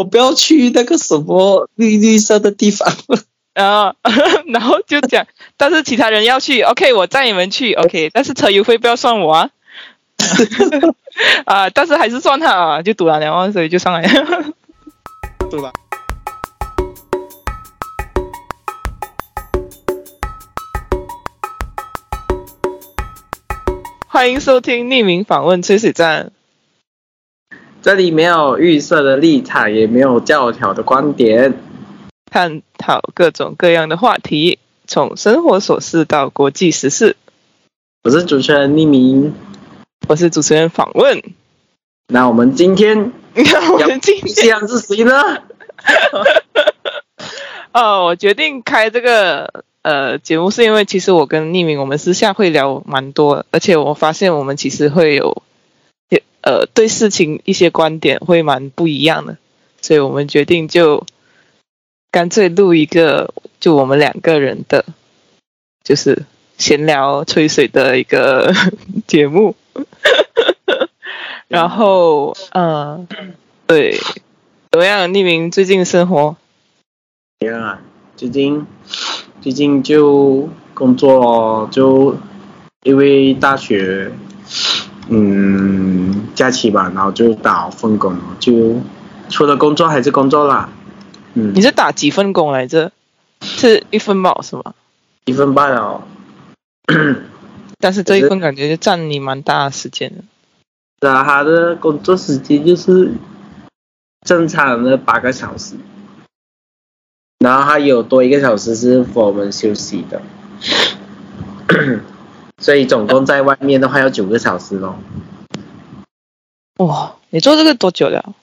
我不要去那个什么绿绿色的地方。然后 然后就讲，但是其他人要去，OK，我载你们去，OK，但是车油费不要算我啊。啊，但是还是算他啊，就赌了两万，所以就上来。对吧？欢迎收听匿名访问吹水站。这里没有预设的立场，也没有教条的观点，探讨各种各样的话题，从生活琐事到国际时事。我是主持人匿名，我是主持人访问。那我们今天 我们今天是谁呢？哦，我决定开这个呃节目，是因为其实我跟匿名我们私下会聊蛮多，而且我发现我们其实会有。呃，对事情一些观点会蛮不一样的，所以我们决定就干脆录一个就我们两个人的，就是闲聊吹水的一个 节目。然后，嗯，对，怎么样？匿名最近生活？怎样啊？最近最近就工作，就因为大学。嗯，假期吧，然后就打份工，就除了工作还是工作啦。嗯，你是打几份工来着？是一份半，是吗？一份半哦。但是这一份感觉就占你蛮大的时间的。是啊，他的工作时间就是正常的八个小时，然后还有多一个小时是我们休息的。所以总共在外面的话要九个小时咯。哇，你做这个多久了？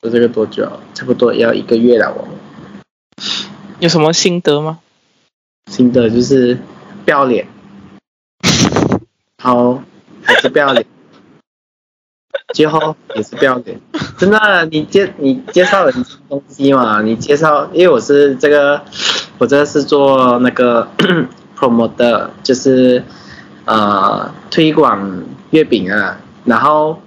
做这个多久？差不多要一个月了哦。有什么心得吗？心得就是不要脸。好，还是不要脸。最后也是不要脸。真的，你介你介绍了东西嘛？你介绍，因为我是这个，我这个是做那个。Promote 就是呃推广月饼啊，然后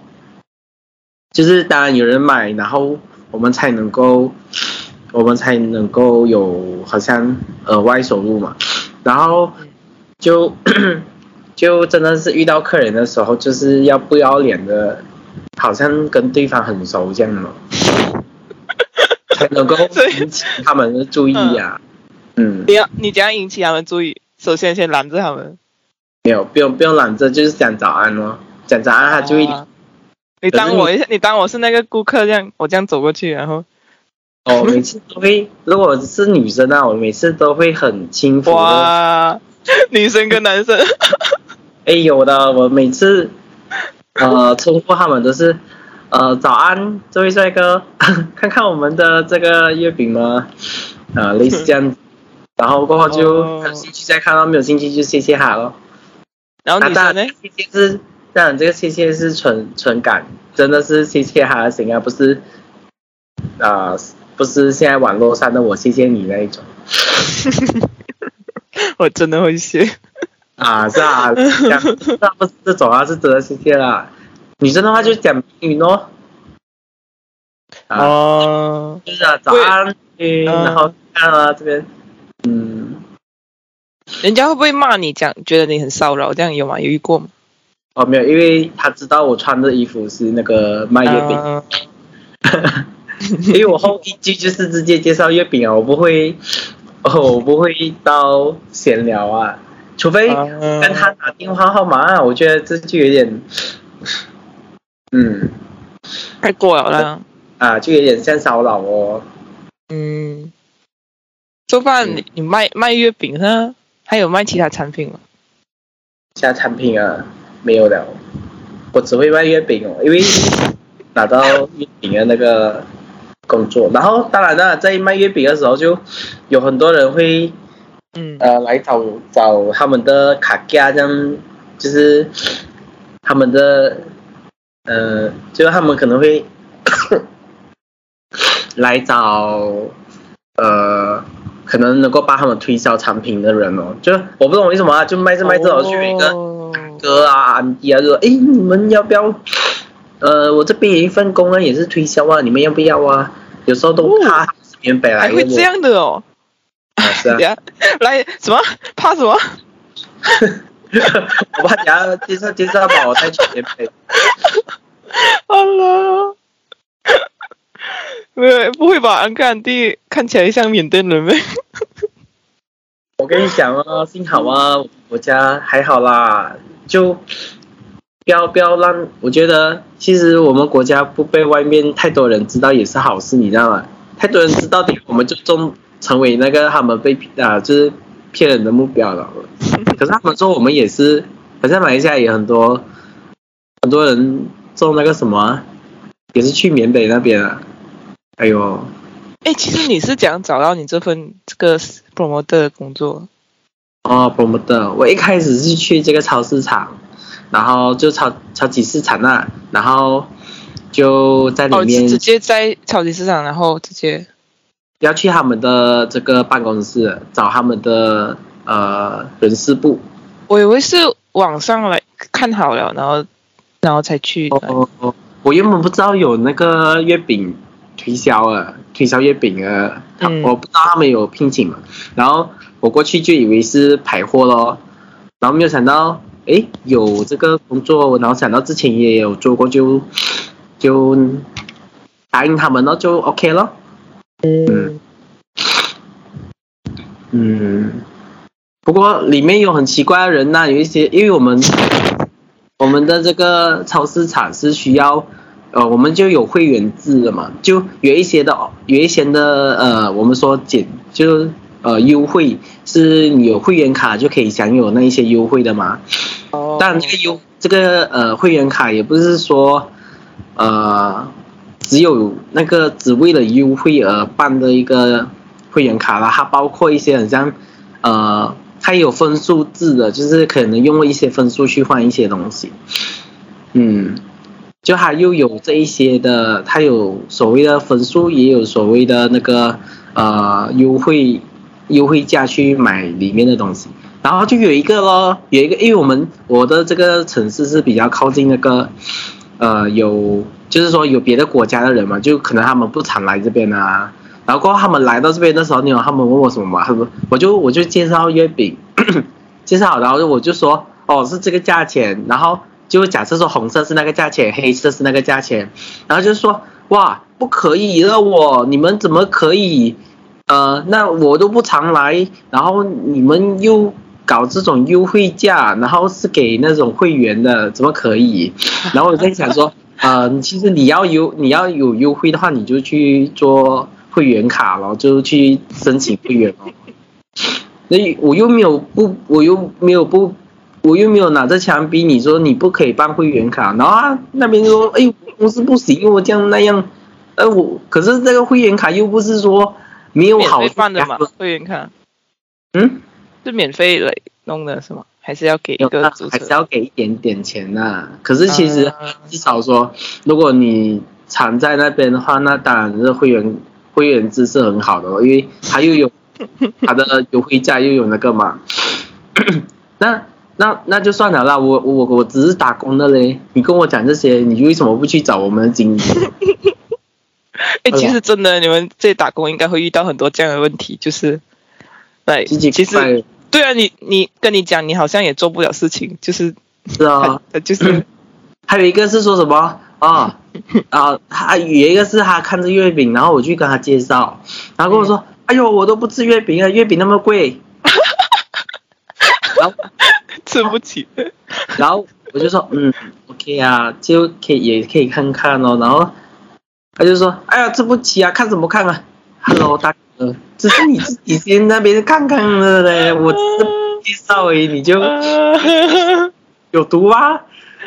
就是当然有人买，然后我们才能够我们才能够有好像额外收入嘛，然后就就真的是遇到客人的时候，就是要不要脸的，好像跟对方很熟这样嘛，才能够引起他们的注意呀。嗯，你要你怎样引起他们注意？首先，先拦着他们。没有，不用不用拦着，就是讲早安哦，讲早安他就会。你当我一下，你当我是那个顾客这样，我这样走过去，然后。哦，每次都会，如果是女生啊，我每次都会很轻浮。哇，女生跟男生。哎，有的，我每次呃称呼他们都是呃早安，这位帅哥，看看我们的这个月饼吗？啊，类似这样。然后过后就有兴趣再看到没有兴趣就谢谢他咯。然后女生呢？谢谢是，当然这个谢谢是纯纯感，真的是谢谢他的心啊，不是啊，不是现在网络上的我谢谢你那一种。我真的会谢。啊，是啊，那不是这种啊，是真的谢谢啦。女生的话就讲英语咯。哦。就是啊，早安，然后看啊这边。嗯，人家会不会骂你？讲觉得你很骚扰，这样有吗？有遇过吗？哦，没有，因为他知道我穿的衣服是那个卖月饼，因为我后一句就是直接介绍月饼啊，我不会，我不会到闲聊啊，除非跟他打电话号码，我觉得这就有点，嗯，太过了啊，就有点像骚扰哦，嗯。做饭，你你卖卖月饼呢？还有卖其他产品吗？其他产品啊，没有了。我只会卖月饼哦，因为拿到月饼的那个工作。然后当然了，在卖月饼的时候，就有很多人会，嗯呃，来找找他们的卡架，这样就是他们的，呃，就是他们可能会 来找，呃。可能能够帮他们推销产品的人哦，就我不懂为什么啊，就卖这卖这，去一个哥啊、安迪啊，就说哎，你们要不要？呃，我这边有一份工啊，也是推销啊，你们要不要啊？有时候都怕原本来还会这样的哦。啊，是啊。来什么？怕什么？我怕等下介绍介绍把我带去缅北。好了。不会吧？安哥安弟看起来像缅甸人呗。我跟你讲哦，幸好啊，我家还好啦，就不要不要让。我觉得其实我们国家不被外面太多人知道也是好事，你知道吗？太多人知道的，我们就中成为那个他们被啊，就是骗人的目标了。可是他们说我们也是，好像马来西亚也很多很多人做那个什么，也是去缅北那边啊。哎呦，哎，其实你是讲找到你这份这个 promoter 的工作？哦，promoter，我一开始是去这个超市场，然后就超超级市场那，然后就在里面直接在超级市场，然后直接要去他们的这个办公室找他们的呃人事部。我以为是网上来看好了，然后然后才去。哦哦，我原本不知道有那个月饼。推销啊，推销月饼啊，他我不知道他们有聘请嘛，然后我过去就以为是排货咯，然后没有想到，哎，有这个工作，然后想到之前也有做过，就就答应他们了，就 OK 了。嗯嗯，不过里面有很奇怪的人呐，有一些，因为我们我们的这个超市场是需要。呃，我们就有会员制的嘛，就有一些的，有一些的，呃，我们说减，就是呃优惠，是你有会员卡就可以享有那一些优惠的嘛。哦。但这个优，这个呃会员卡也不是说，呃，只有那个只为了优惠而办的一个会员卡了，它包括一些很像，呃，它有分数制的，就是可能用一些分数去换一些东西。嗯。就它又有这一些的，它有所谓的分数，也有所谓的那个呃优惠优惠价去买里面的东西。然后就有一个咯，有一个，因为我们我的这个城市是比较靠近那个呃有，就是说有别的国家的人嘛，就可能他们不常来这边啊。然后过后他们来到这边的时候，你有他们问我什么嘛？他说我就我就介绍月饼，介绍，然后我就说哦是这个价钱，然后。就假设说红色是那个价钱，黑色是那个价钱，然后就说哇不可以了我你们怎么可以呃那我都不常来，然后你们又搞这种优惠价，然后是给那种会员的，怎么可以？然后我在想说呃其实你要有你要有优惠的话，你就去做会员卡了，就去申请会员咯。那我又没有不我又没有不。我又没有拿着枪逼你说你不可以办会员卡，然后啊那边说 哎公司不行我这样那样，呃我可是这个会员卡又不是说没有好办的嘛会员卡，嗯是免费来弄的是吗？还是要给一个还是要给一点点钱呐？可是其实至少说如果你常在那边的话，那当然是会员会员制是很好的，因为它又有它的优惠价又有那个嘛，那。那那就算了啦，我我我只是打工的嘞。你跟我讲这些，你为什么不去找我们的经理？哎，其实真的，你们这打工应该会遇到很多这样的问题，就是，对，其实对啊，你你跟你讲，你好像也做不了事情，就是是啊，就是 还有一个是说什么啊啊，还 有一个是他看着月饼，然后我去跟他介绍，然后跟我说，哎呦，我都不吃月饼啊，月饼那么贵，然后。吃不起，然后我就说，嗯，OK 啊，就可以也可以看看哦。然后他就说，哎呀，吃不起啊，看什么看啊？Hello，大哥，只是你自己先那边看看了嘞，我介绍而已，你就 有毒啊？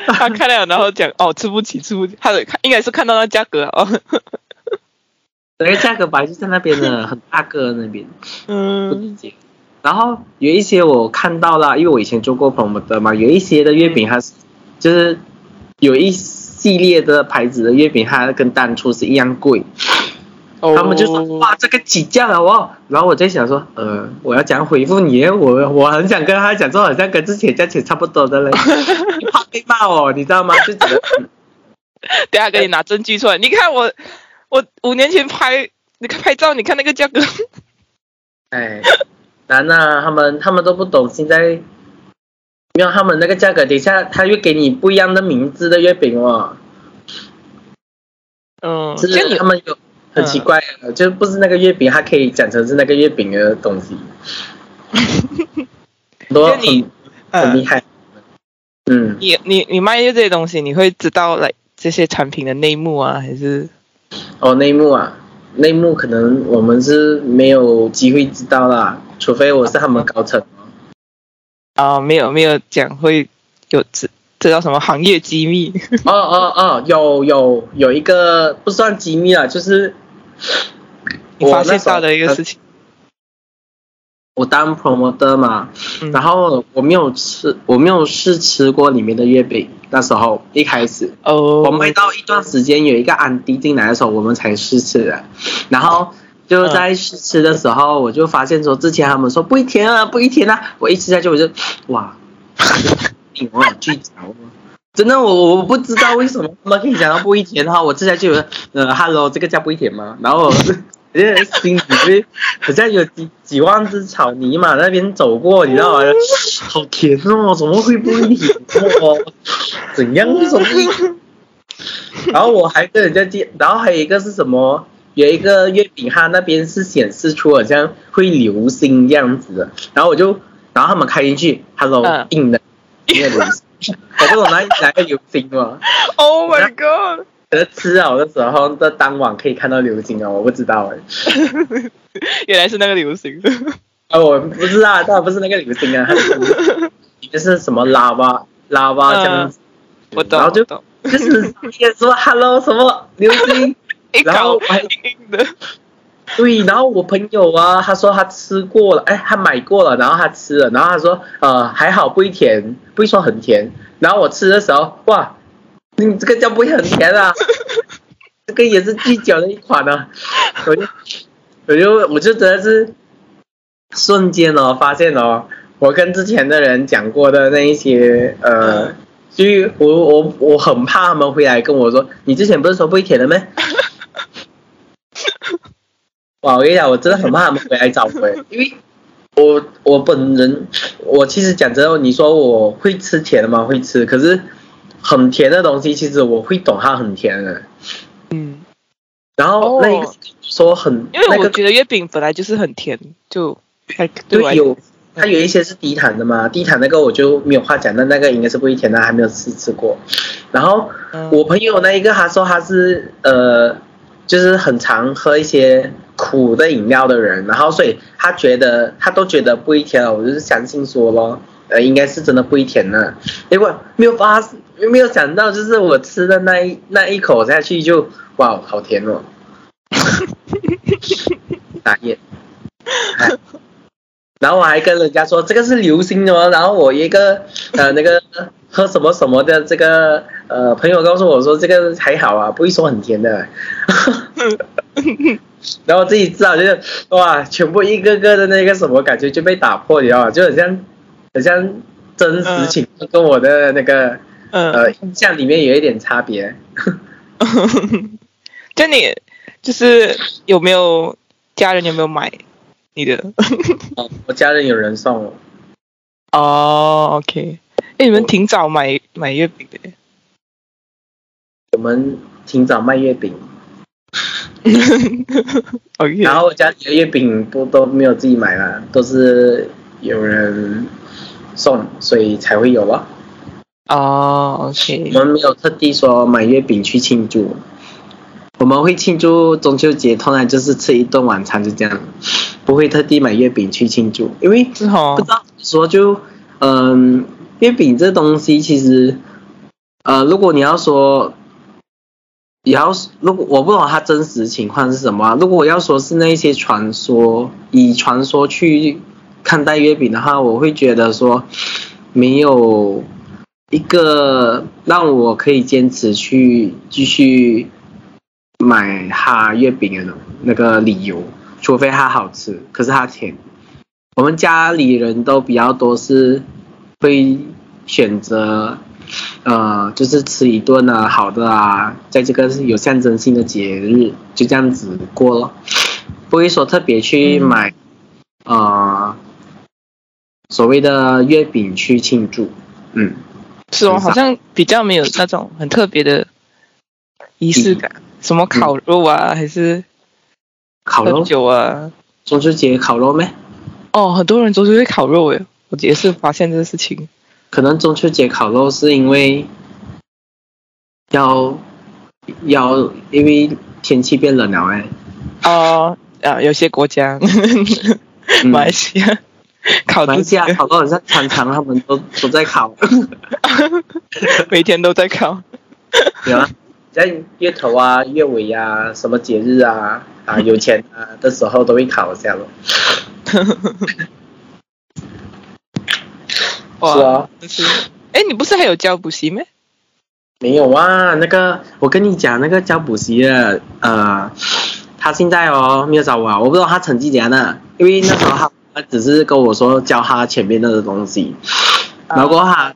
他看了，然后讲，哦，吃不起，吃不起，他看应该是看到那价格哦。那个价格本来就在那边的，很大个那边，嗯，不理解。然后有一些我看到了，因为我以前做过朋友的嘛，有一些的月饼它是就是有一系列的牌子的月饼，它跟当初是一样贵。他们就说哇这个起价了哦，然后我在想说呃我要讲回复你，我我很想跟他讲说好像跟之前价钱差不多的嘞，怕被骂哦，你知道吗？就只能等下给你拿证据出来，你看我我五年前拍，你看拍照，你看那个价格，哎，难啊，他们他们都不懂现在，没有他们那个价格，等一下他又给你不一样的名字的月饼哦，嗯，就就是你他们有很奇怪的，就不是那个月饼，它可以讲成是那个月饼的东西，很多 很很厉害，嗯，你你你卖这些东西，你会知道来这些产品的内幕啊，还是？哦，内幕啊，内幕可能我们是没有机会知道啦，除非我是他们高层。啊、没有没有讲会有这这叫什么行业机密？哦哦哦，有有有一个不算机密啊，就是我发现到的一个事情。情？我当 promoter 嘛，嗯然后我没有吃，我没有试吃过里面的月饼。那时候一开始，哦，我卖到一段时间有一个安迪进来的时候，我们才试吃的。然后就在试吃的时候，我就发现说，之前他们说不会甜啊，不会甜啊，我一吃下去我就哇，顶哦，巨嚼哦。真的，我我不知道为什么他们可以讲到不会甜哈，我吃下去有呃，hello，这个叫不会甜吗？然后我就我就心里就好像有几几万只草泥马那边走过，你知道吗？好甜哦，怎么会不会甜哦？怎样？为什么会？然后我还跟人家介，然后还有一个是什么？有一个月饼，它那边是显示出好像会流星这样子的，然后我就，然后他们开进去，hello，嗯硬的，硬的流星，我不懂哪哪个流星嘛，Oh my god！可是吃好的时候在当晚可以看到流星啊，我不知道哎，原来是那个流星。啊，我不知道，当然不是那个流星啊，它是就是什么拉巴拉巴这样子，我懂，然后就就是也说 hello 什么流星。一然后。对，然后我朋友啊，他说他吃过了，哎，他买过了，然后他吃了，然后他说，呃，还好不会甜，不会说很甜。然后我吃的时候，哇，你这个叫不会很甜啊，这个也是巨脚的一款啊。我就，我就，我就真的是瞬间哦，发现哦，我跟之前的人讲过的那一些，呃，所以我我我很怕他们回来跟我说，你之前不是说不会甜的咩？哇，我跟你讲，我真的很怕他们回来找回，因为我我本人，我其实讲真的，你说我会吃甜的吗？会吃，可是很甜的东西，其实我会懂它很甜的。嗯，然后那一个哦说很，因为我觉得月饼本来就是很甜，就还对对有，它有一些是低糖的嘛，低糖那个我就没有话讲，那那个应该是不会甜的，还没有试吃过。然后嗯我朋友那一个，他说他是呃，就是很常喝一些苦的饮料的人，然后所以他觉得他都觉得不会甜了，我就是相信说咯，呃，应该是真的不会甜的。结果没有发，没有想到，就是我吃的那一那一口下去就哇，好甜哦，打野。哎然后我还跟人家说这个是流星的哦，然后我一个呃那个喝什么什么的这个呃朋友告诉我说这个还好啊，不会说很甜的。然后自己知道就是哇，全部一个个的那个什么感觉就被打破，你知道吗？就很像很像真实情况跟我的那个、嗯，呃印象里面有一点差别。就你就是有没有家人有没有买你的？哦我家人有人送我，哦，OK，哎，你们挺早买买月饼的。我们挺早卖月饼，然后我家里的月饼不都没有自己买啦，都是有人送，所以才会有咯。哦我，OK，们没有特地说买月饼去庆祝，我们会庆祝中秋节，通常就是吃一顿晚餐就这样，不会特地买月饼去庆祝，因为不知，道怎么说就，嗯，月饼这东西其实，呃，如果你要说，也要如果我不懂它真实情况是什么、如果我要说是那些传说，以传说去看待月饼的话，我会觉得说，没有一个让我可以坚持去继续买它月饼的那个理由，除非它好吃，可是它甜。我们家里人都比较多是会选择呃，就是吃一顿啊，好的啊，在这个有象征性的节日，就这样子过了，不会说特别去嗯买，呃，所谓的月饼去庆祝，嗯，是哦，好像比较没有那种很特别的仪式感，什么烤肉啊，还是烤肉，喝酒啊？中秋节烤肉咩？哦，很多人中秋节烤肉诶，我也是发现这个事情。可能中秋节烤肉是因为要要因为天气变冷了哎，哦，啊，有些国家，嗯马来西亚烤马来西亚烤肉好像常常他们都都在烤，每天都在烤。有啊，在月头啊、月尾啊、什么节日啊啊有钱啊的时候都会烤一下咯。哇，是啊，就是，哎，你不是还有教补习吗？没有啊，那个我跟你讲，那个教补习的，呃，他现在哦没有找我啊，我不知道他成绩怎样的，因为那时候他他只是跟我说教他前面那个东西，然后他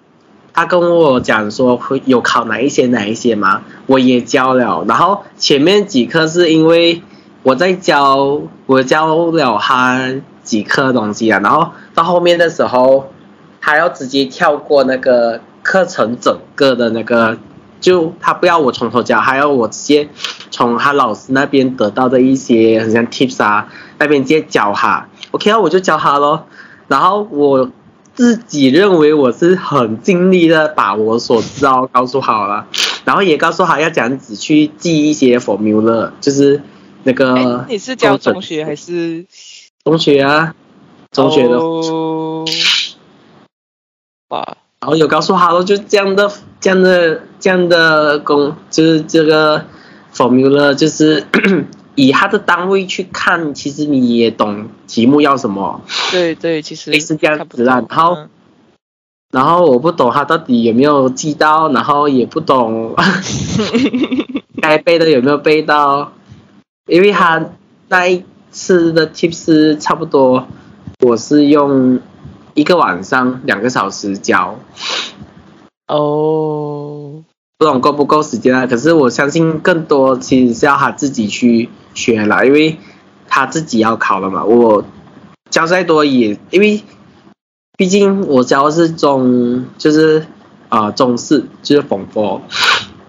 他跟我讲说会有考哪一些哪一些嘛，我也教了，然后前面几课是因为我在教我教了他几课东西啊，然后到后面的时候，他要直接跳过那个课程整个的那个，就他不要我从头教，还要我直接从他老师那边得到的一些很像 tips 啊那边直接教他，OK 啊，我就教他咯，然后我。自己认为我是很尽力的把我所知道告诉好了，然后也告诉他要这样子去记一些 formula，就是那个哎，你是教中学还是？中学啊，中学的，哦哇，然后有告诉他咯，就这样的这样的这样的工，就是这个 formula，就是 以他的单位去看，其实你也懂题目要什么，对对，其实类似这样子啦多然后嗯。然后我不懂他到底有没有记到，然后也不懂 该背的有没有背到，因为他那一次的 tips 差不多，我是用一个晚上两个小时教，哦，不懂够不够时间啊？可是我相信更多其实是要他自己去学啦，因为他自己要考了嘛。我教再多也因为，毕竟我教的是中，就是啊、呃中式，就是缝佛，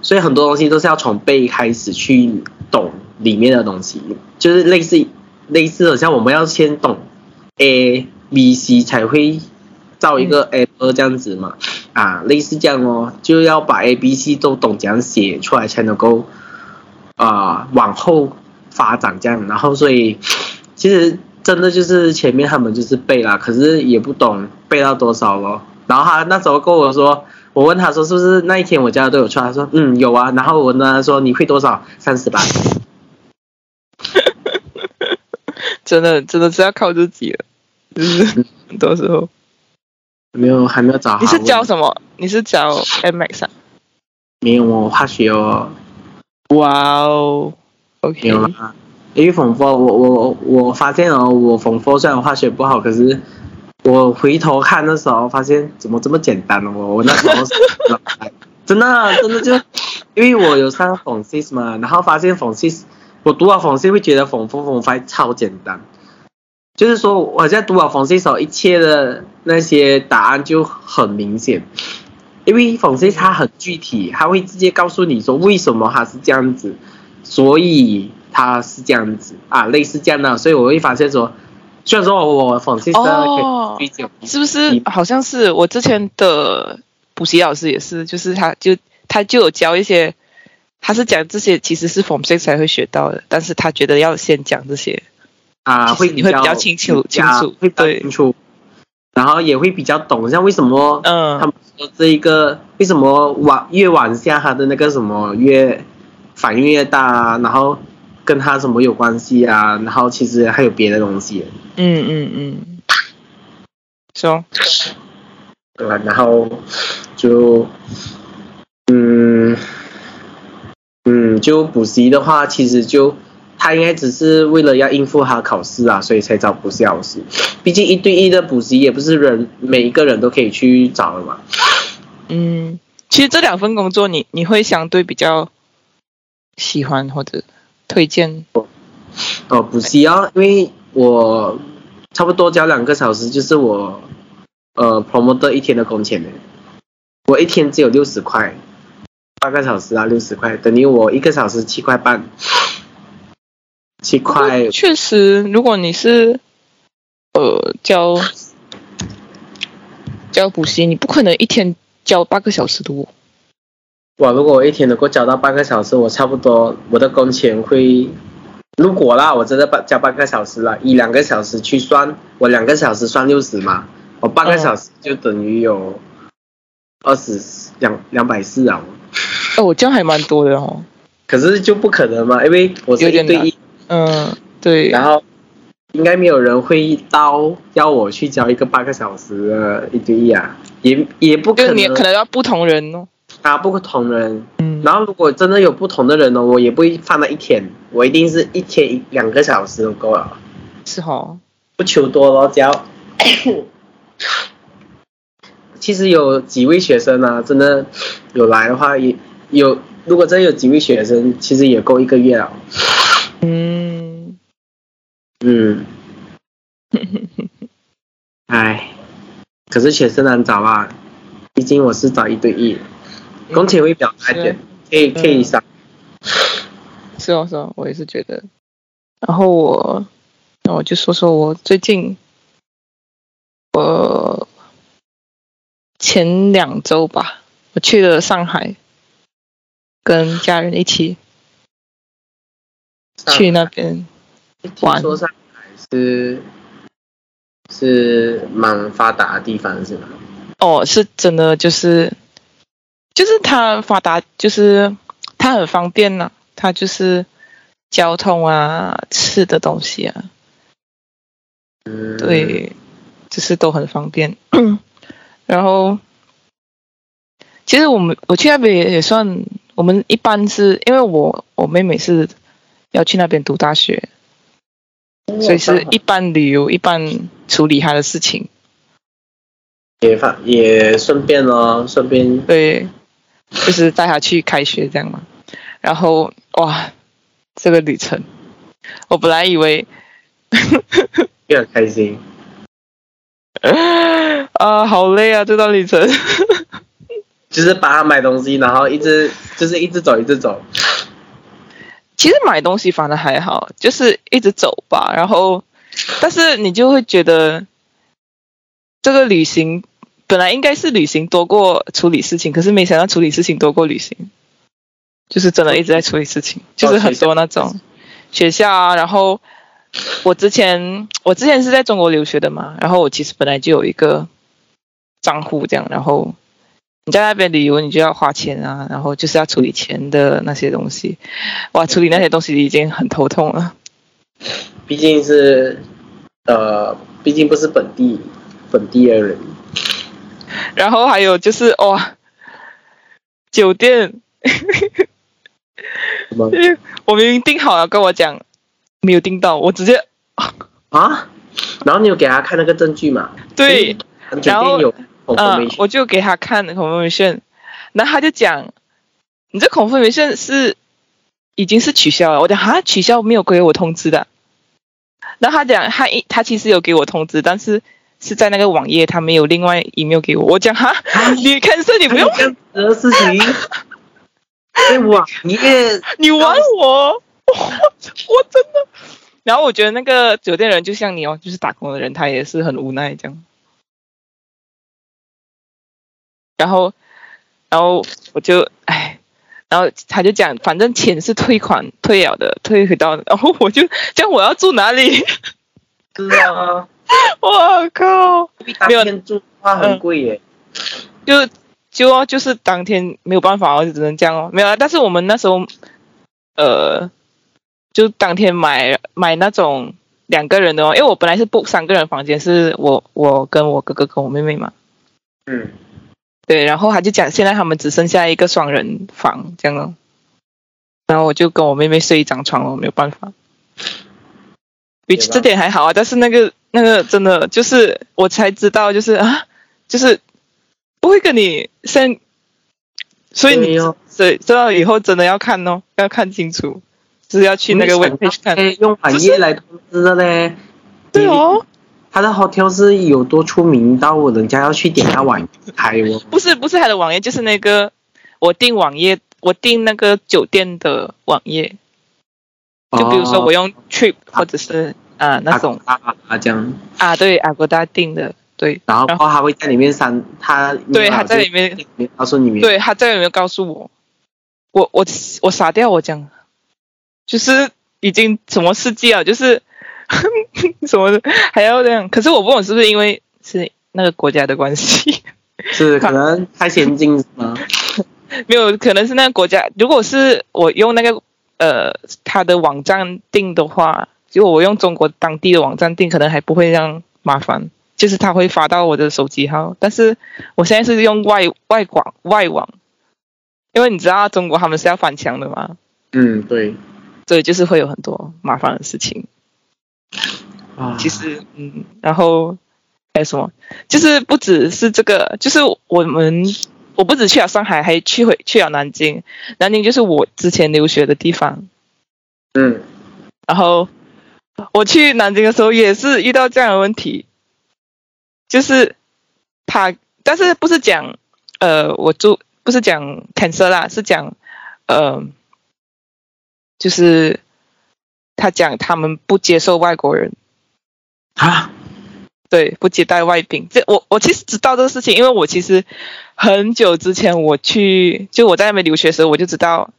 所以很多东西都是要从背开始去懂里面的东西，就是类似类似的，像我们要先懂 A B C 才会造一个 A 二这样子嘛。啊，类似这样哦，就要把 A、B、C 都懂怎样写出来，才能够啊、往后发展这样。然后所以其实真的就是前面他们就是背啦，可是也不懂背到多少咯。然后他那时候跟我说，我问他说是不是那一天我家都有错，他说嗯有啊。然后我问他说你会多少？三十八。真的真的是要靠自己了，就是很多时候。没有，还没有找好。你是教什么？你是教 MX 啊？没有我，化学哦。哇哦，OK，因为缝佛，我我我发现哦，我缝佛虽然化学不好，可是我回头看的时候，发现怎么这么简单哦？我我那时候是真的真的就，因为我有上缝 sis 嘛，然后发现缝 sis，我读了缝 sis 会觉得缝缝缝法超简单，就是说我在读了缝 sis 后，一切的那些答案就很明显。因为缝 sis 它很具体，他会直接告诉你说为什么他是这样子，所以他是这样子啊，类似这样的，所以我会发现说，虽然说我缝 sis 哦可以追究，是不是？好像是我之前的补习老师也是，就是他就他就有教一些，他是讲这些其实是 Form Six 才会学到的，但是他觉得要先讲这些，啊，会你会比较清楚清楚会比较清楚，然后也会比较懂，像为什么嗯。他嗯们说这一个为什么往越往下它的那个什么越反应越大啊，然后跟它什么有关系啊，然后其实还有别的东西，嗯嗯嗯，说。对吧？然后就嗯嗯，就补习的话，其实就他应该只是为了要应付他考试啊，所以才找补习老师。毕竟一对一的补习也不是人每一个人都可以去找的嘛。嗯，其实这两份工作你你会相对比较喜欢或者推荐？哦，补习啊，因为我差不多交两个小时，就是我呃 promoter 一天的工钱呢。我一天只有六十块，八个小时啊，六十块，等于我一个小时七块半，七块。确实，如果你是呃教教补习，你不可能一天教八个小时多。哇，如果我一天能够教到八个小时，我差不多我的工钱会，如果啦，我真的八教八个小时了，以两个小时去算，我两个小时算六十嘛，我八个小时就等于有。二十两两百四啊！哦，我这样还蛮多的哦。可是就不可能嘛，因为我是一对一。嗯，对。然后应该没有人会一刀要我去教一个八个小时的一对一啊，也也不可能。你可能要不同人哦。啊，不同人。嗯。然后如果真的有不同的人呢，我也不会放在一天，我一定是一天一两个小时就够了。是哦。不求多咯，只要。其实有几位学生啊，真的有来的话，也有如果真有几位学生，其实也够一个月了。嗯嗯，哎，可是学生难找啊，毕竟我是找一对一，工钱会比较高一点，可以可以上。是哦是哦，我也是觉得。然后我，那我就说说我最近，我。前两周吧，我去了上海，跟家人一起去那边玩。说上海是是蛮发达的地方，是吗？哦，是真的，就是就是它发达，就是它很方便呐，它就是交通啊，吃的东西啊，对，就是都很方便。然后，其实我们我去那边也算，我们一般是因为我我妹妹是要去那边读大学，所以是一般旅游，一般处理他的事情，也放也顺便咯，顺便对，就是带他去开学这样嘛。然后哇，这个旅程，我本来以为，也很开心。啊，好累啊！这段旅程，就是帮他买东西，然后一直就是一直走，一直走。其实买东西反而还好，就是一直走吧。然后，但是你就会觉得，这个旅行本来应该是旅行多过处理事情，可是没想到处理事情多过旅行，就是真的一直在处理事情，就是很多那种学校啊，然后。我之前我之前是在中国留学的嘛，然后我其实本来就有一个账户这样，然后你在那边旅游你就要花钱啊，然后就是要处理钱的那些东西，哇，处理那些东西已经很头痛了。毕竟是呃，毕竟不是本地本地的人。然后还有就是哇，酒店，我明明订好了跟我讲。没有订到，我直接啊，然后你有给他看那个证据嘛？对，然后嗯，我就给他看孔凤梅线，然后他就讲，你这孔凤梅线是已经是取消了。我讲哈，取消没有给我通知的。然后他讲他一他其实有给我通知，但是是在那个网页，他没有另外 email 给我。我讲哈，你看是你不用 这样的事情，哎网页 你玩我。我我真的，然后我觉得那个酒店人就像你哦，就是打工的人，他也是很无奈这样。然后，然后我就哎，然后他就讲，反正钱是退款退了的，退回到，然后我就讲我要住哪里？是啊，我靠，没有住话很贵耶。就就就是当天没有办法哦，就只能这样哦，没有啊。但是我们那时候，呃。就当天买买那种两个人的哦，因为我本来是 book 三个人房间，是我我跟我哥哥跟我妹妹嘛。嗯。对，然后他就讲，现在他们只剩下一个双人房这样哦。然后我就跟我妹妹睡一张床了，没有办法。比这点还好啊，但是那个那个真的就是我才知道，就是啊，就是不会跟你先所以你所以这样以后真的要看哦，要看清楚，就是要去那个 web page 看。用网页来通知的嘞。对哦，他的 hotel 是有多出名到人家要去点他网页开哦。不是不是他的网页，就是那个我订网页，我订那个酒店的网页，就比如说我用 Trip 或者是啊那种。啊啊这样，啊对 Agoda 订的，对。然后然后他会在里面删他，对他在里面。告诉你们，对他在里面告诉我，我我我傻掉，我讲。就是已经什么世纪了，就是 什么的还要这样，可是我不懂是不是因为是那个国家的关系，是 可能太先进是吗？没有可能是那个国家，如果是我用那个呃他的网站订的话，如果我用中国当地的网站订，可能还不会这样麻烦。就是他会发到我的手机号，但是我现在是用外外广外网，因为你知道中国他们是要翻墙的嘛，嗯，对。所以就是会有很多麻烦的事情。啊，其实，嗯，然后还有什么？就是不只是这个，就是我们我不止去了上海，还去回去了南京。南京就是我之前留学的地方。嗯，然后我去南京的时候也是遇到这样的问题，就是他，但是不是讲呃我住不是讲 cancer 啦，是讲呃就是他讲他们不接受外国人。啊，对，不接待外宾。这我我其实知道这个事情，因为我其实很久之前我去，就我在那边留学的时候，我就知道，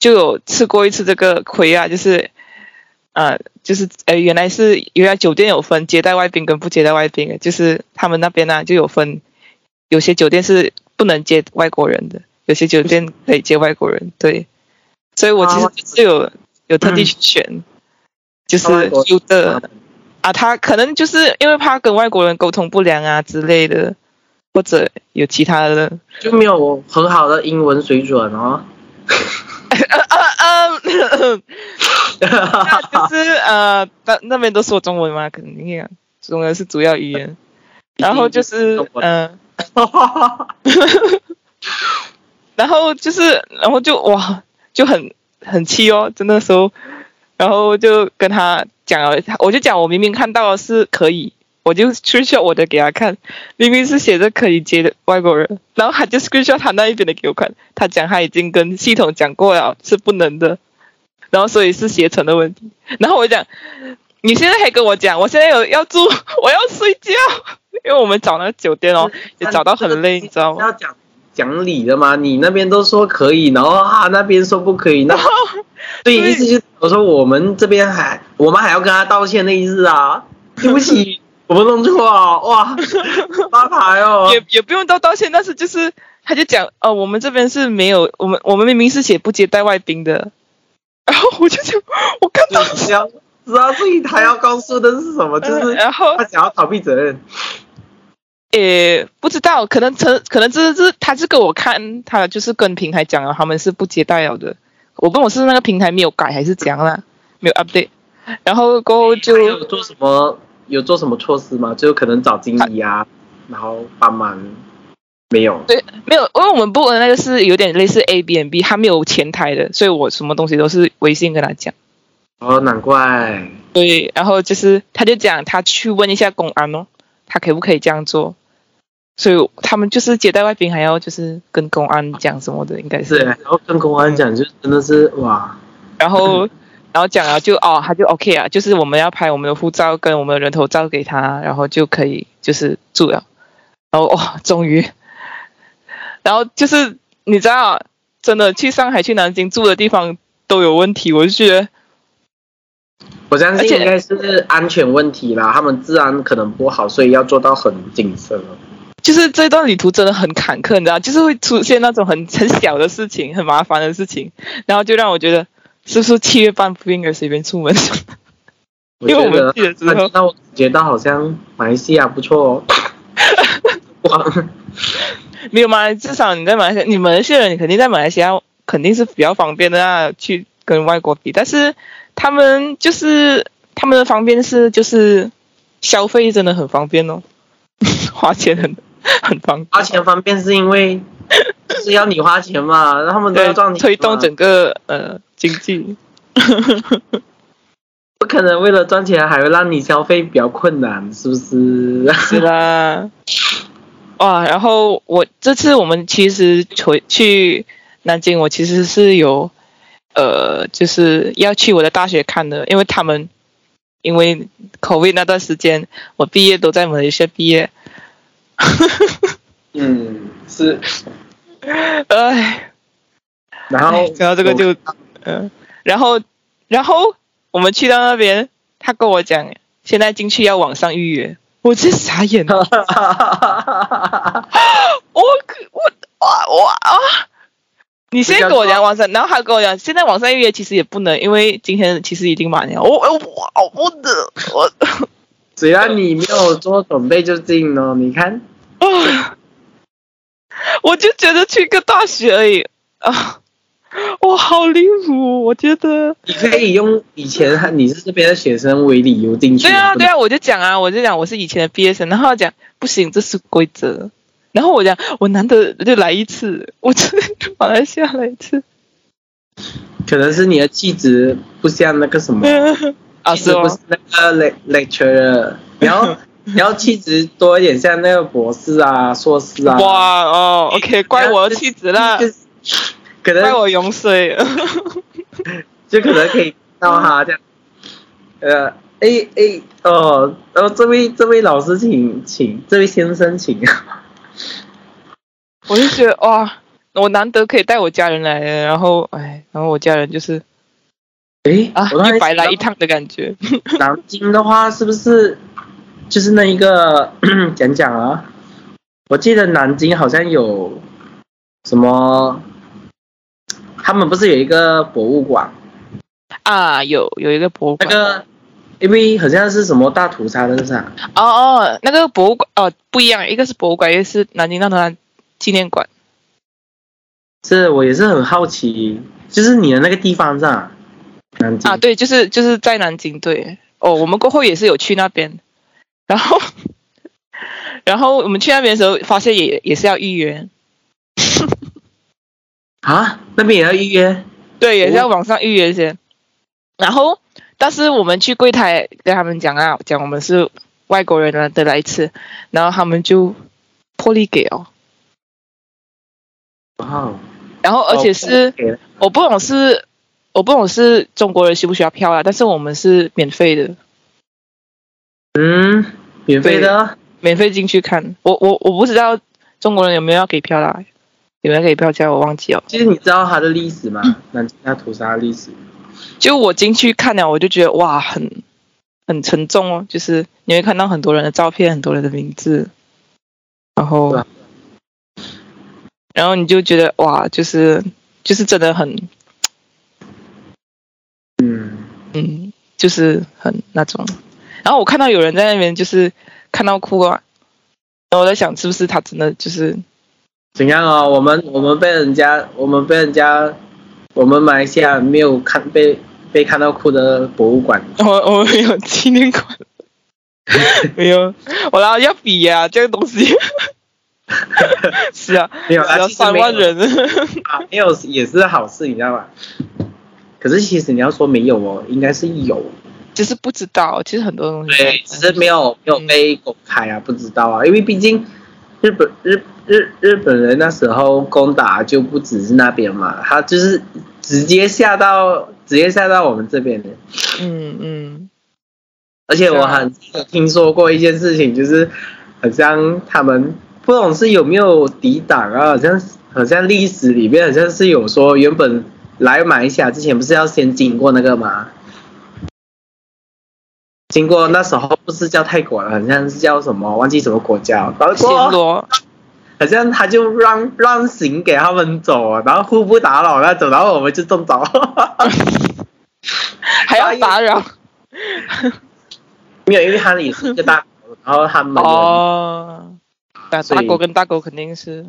就有吃过一次这个亏啊，就是，呃，就是呃，原来是原来酒店有分接待外宾跟不接待外宾的，就是他们那边呢、就有分，有些酒店是不能接外国人的，有些酒店可以接外国人，对，所以我其实就是有有特地去选，就是有的。啊，他可能就是因为怕跟外国人沟通不良啊之类的，或者有其他的，就没有很好的英文水准哦。啊 啊，就是呃，那那边都说中文嘛，肯定啊，中文是主要语言。然后就是嗯，呃、然后就是然后就哇，就很很气哦，真的时候，然后就跟他。讲了，我就讲我明明看到了是可以，我就 screenshot 我的给他看，明明是写着可以接的外国人，然后他就 screenshot 他那一边的给我看，他讲他已经跟系统讲过了是不能的，然后所以是携程的问题，然后我讲你现在还跟我讲，我现在有要住，我要睡觉，因为我们找那个酒店哦，也找到很累，你知道吗？要讲讲理的嘛，你那边都说可以，然后啊那边说不可以，那 对意思就是我说我们这边还我们还要跟他道歉的意思啊，对不起，我们弄错了，哇，发牌哦，也也不用到道歉，但是就是他就讲哦，我们这边是没有，我们我们明明是写不接待外宾的，然后我就讲我看到知道自己他要告诉的是什么，就是然后他想要逃避责任。也不知道，可能可可能这是他是给我看，他就是跟平台讲了，他们是不接待了的。我跟我是那个平台没有改还是怎样啦，没有 update。然后过后就有做什么有做什么措施吗？就可能找经理啊，然后帮忙。没有，对，没有，因为我们不的那个是有点类似 A B N B，他没有前台的，所以我什么东西都是微信跟他讲。哦，难怪。对，然后就是他就讲他去问一下公安哦。他可不可以这样做？所以他们就是接待外宾，还要就是跟公安讲什么的，应该是。对，然后跟公安讲，就真的是哇。然后，然后讲了就哦，他就 OK 啊，就是我们要拍我们的护照跟我们的人头照给他，然后就可以就是住了。然后哇，终于。然后就是你知道，真的去上海、去南京住的地方都有问题，我就觉得。我相信应该是安全问题啦，他们治安可能不好，所以要做到很谨慎。就是这段旅途真的很坎坷，你知道，就是会出现那种很 很小的事情，很麻烦的事情，然后就让我觉得，是不是七月半不应该随便出门？因为我们去的那我觉得好像马来西亚不错哦。没有嘛？至少你在马来西亚，你们那些人，你肯定在马来西亚肯定是比较方便的啊，去跟外国比，但是。他们就是他们的方便是就是消费真的很方便哦，花钱很 很方便。花钱方便是因为是要你花钱嘛，他们都要赚你，推动整个呃经济。不可能为了赚钱还会让你消费比较困难，是不是？是啦，哇！然后我这次我们其实回去南京，我其实是有呃，就是要去我的大学看的，因为他们因为 COVID 那段时间，我毕业都在马来西亚毕业，嗯，是。哎，然后哎然后这个就嗯、然后然后我们去到那边，他跟我讲，现在进去要网上预约，我真傻眼了。我可我哇哇啊！你先跟我讲网上，然后他跟我讲，现在网上预约其实也不能，因为今天其实已经满了。我我哇我的我只要你没有做准备就进哦，你看，啊！我就觉得去个大学而已啊，哇，好离谱！我觉得你可以用以前你是这边的学生为理由进去。对啊，对啊，我就讲啊，我就讲我是以前的毕业生，然后讲不行，这是规则。然后我讲我难得就来一次，我真的马来西亚来一次。可能是你的气质不像那个什么，啊，是不是，那个 lec lecturer，你要你要 气质多一点，像那个博士啊、硕士啊。哇哦，OK，怪我的气质啦，就是可能怪我용水。就可能可以到他这样，呃，哎哎哦哦，这位这位老师请请，这位先生请。我就觉得哇，我难得可以带我家人来，然后哎，然后我家人就是哎啊，我突然又白来一趟的感觉。南京的话，是不是就是那一个 讲讲啊？我记得南京好像有什么，他们不是有一个博物馆？啊，有有一个博物馆，那个因为好像是什么大屠杀的是啥？哦哦，那个博物馆哦不一样，一个是博物馆，一个是南京大屠杀纪念馆。是我也是很好奇，就是你的那个地方上，南京。啊，对，就是就是在南京，对。哦，我们过后也是有去那边，然后 然后我们去那边的时候，发现也也是要预约，啊，那边也要预约。对，也是要网上预约先。然后，但是我们去柜台跟他们讲啊，讲我们是外国人啊的来一次，然后他们就破例给哦，哇，然后而且是、哦我不懂是我不懂是中国人需不需要票啦，但是我们是免费的，嗯，免费的。免费进去看。我我我不知道中国人有没有要给票啦，有没有给票价我忘记了。其实你知道它的历史吗？南京大屠杀的历史。就我进去看了，我就觉得哇，很很沉重哦，就是你会看到很多人的照片，很多人的名字，然后啊然后你就觉得哇，就是就是真的很嗯，嗯，就是很那种。然后我看到有人在那边就是看到哭啊，然后我在想是不是他真的就是怎样啊？我们我们被人家，我们被人家，我们马来西亚没有看被被看到哭的博物馆。我我没有纪念馆，没有，我然后要比呀、这个东西。是啊，没有三万人，啊，没有也是好事，你知道吗？可是其实你要说没有哦，应该是有，就是不知道，其实很多东西。对，只是没有没有被公开啊，不知道啊，因为毕竟日本日日日本人那时候攻打就不只是那边嘛，他就是直接下到直接下到我们这边的。嗯嗯，而且我很有听说过一件事情，就是好像他们不懂是有没有抵挡啊，好像好像历史里面好像是有说，原本来马来西亚之前不是要先经过那个吗？经过那时候不是叫泰国了，好像是叫什么，忘记什么国家，然暹后罗，好像他就让让行给他们走啊，然后互不打扰那种，然后我们就中招。还要打扰 没有，因为他也是一个大国，然后他们哦。大国跟大国肯定是，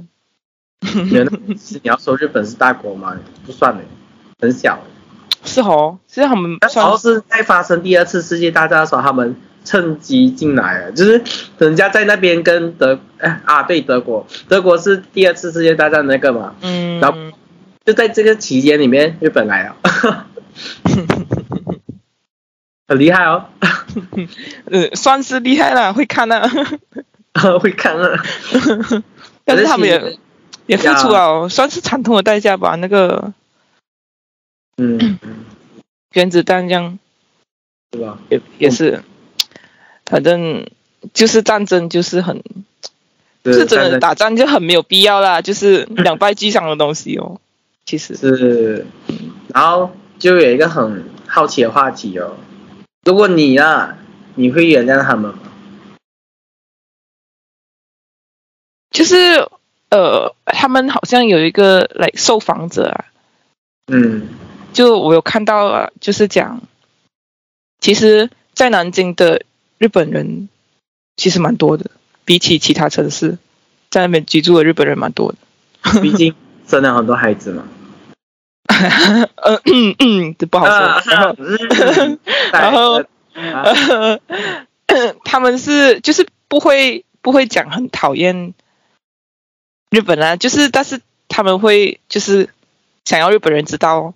是你要说日本是大国吗？不算的，很小。是哦，其实他们那时候是在发生第二次世界大战的时候，他们趁机进来了，就是人家在那边跟德哎啊对德国，德国是第二次世界大战那个嘛，嗯，然后就在这个期间里面，日本来了，很厉害哦，嗯，算是厉害了，会看啊，会看啊，但是他们也也付出了，算是惨痛的代价吧。那个嗯，嗯。原子弹这样。对吧？也也是，反正就是战争就是很，是真的打仗就很没有必要啦，就是两败俱伤的东西哦。其实。是，然后就有一个很好奇的话题哦，如果你啊，你会原谅他们吗？就是呃，他们好像有一个来受访者啊，嗯就我有看到啊，就是讲，其实，在南京的日本人其实蛮多的，比起其他城市，在那边居住的日本人蛮多的。毕竟生了很多孩子嘛。呃嗯嗯，这不好啊说。然后嗯然后啊他们是就是不会不会讲很讨厌日本啊，就是但是他们会就是想要日本人知道，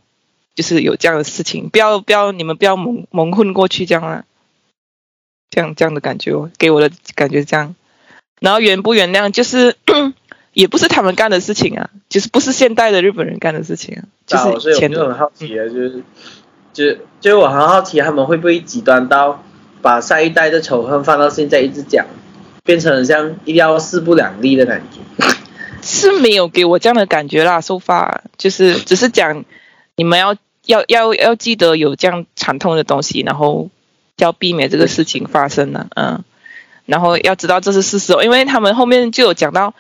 就是有这样的事情，不要不要你们不要蒙蒙混过去这样啊，这样这样的感觉哦，给我的感觉是这样。然后原不原谅就是 也不是他们干的事情啊，就是不是现代的日本人干的事情啊，就是我就很好奇啊，就是，就就我很好奇他们会不会极端到把上一代的仇恨放到现在一直讲，变成很像一定要势不两立的感觉。是没有给我这样的感觉啦，，so far 就是只是讲你们要要要要记得有这样惨痛的东西，然后要避免这个事情发生呢，嗯，然后要知道这是事实哦，因为他们后面就有讲到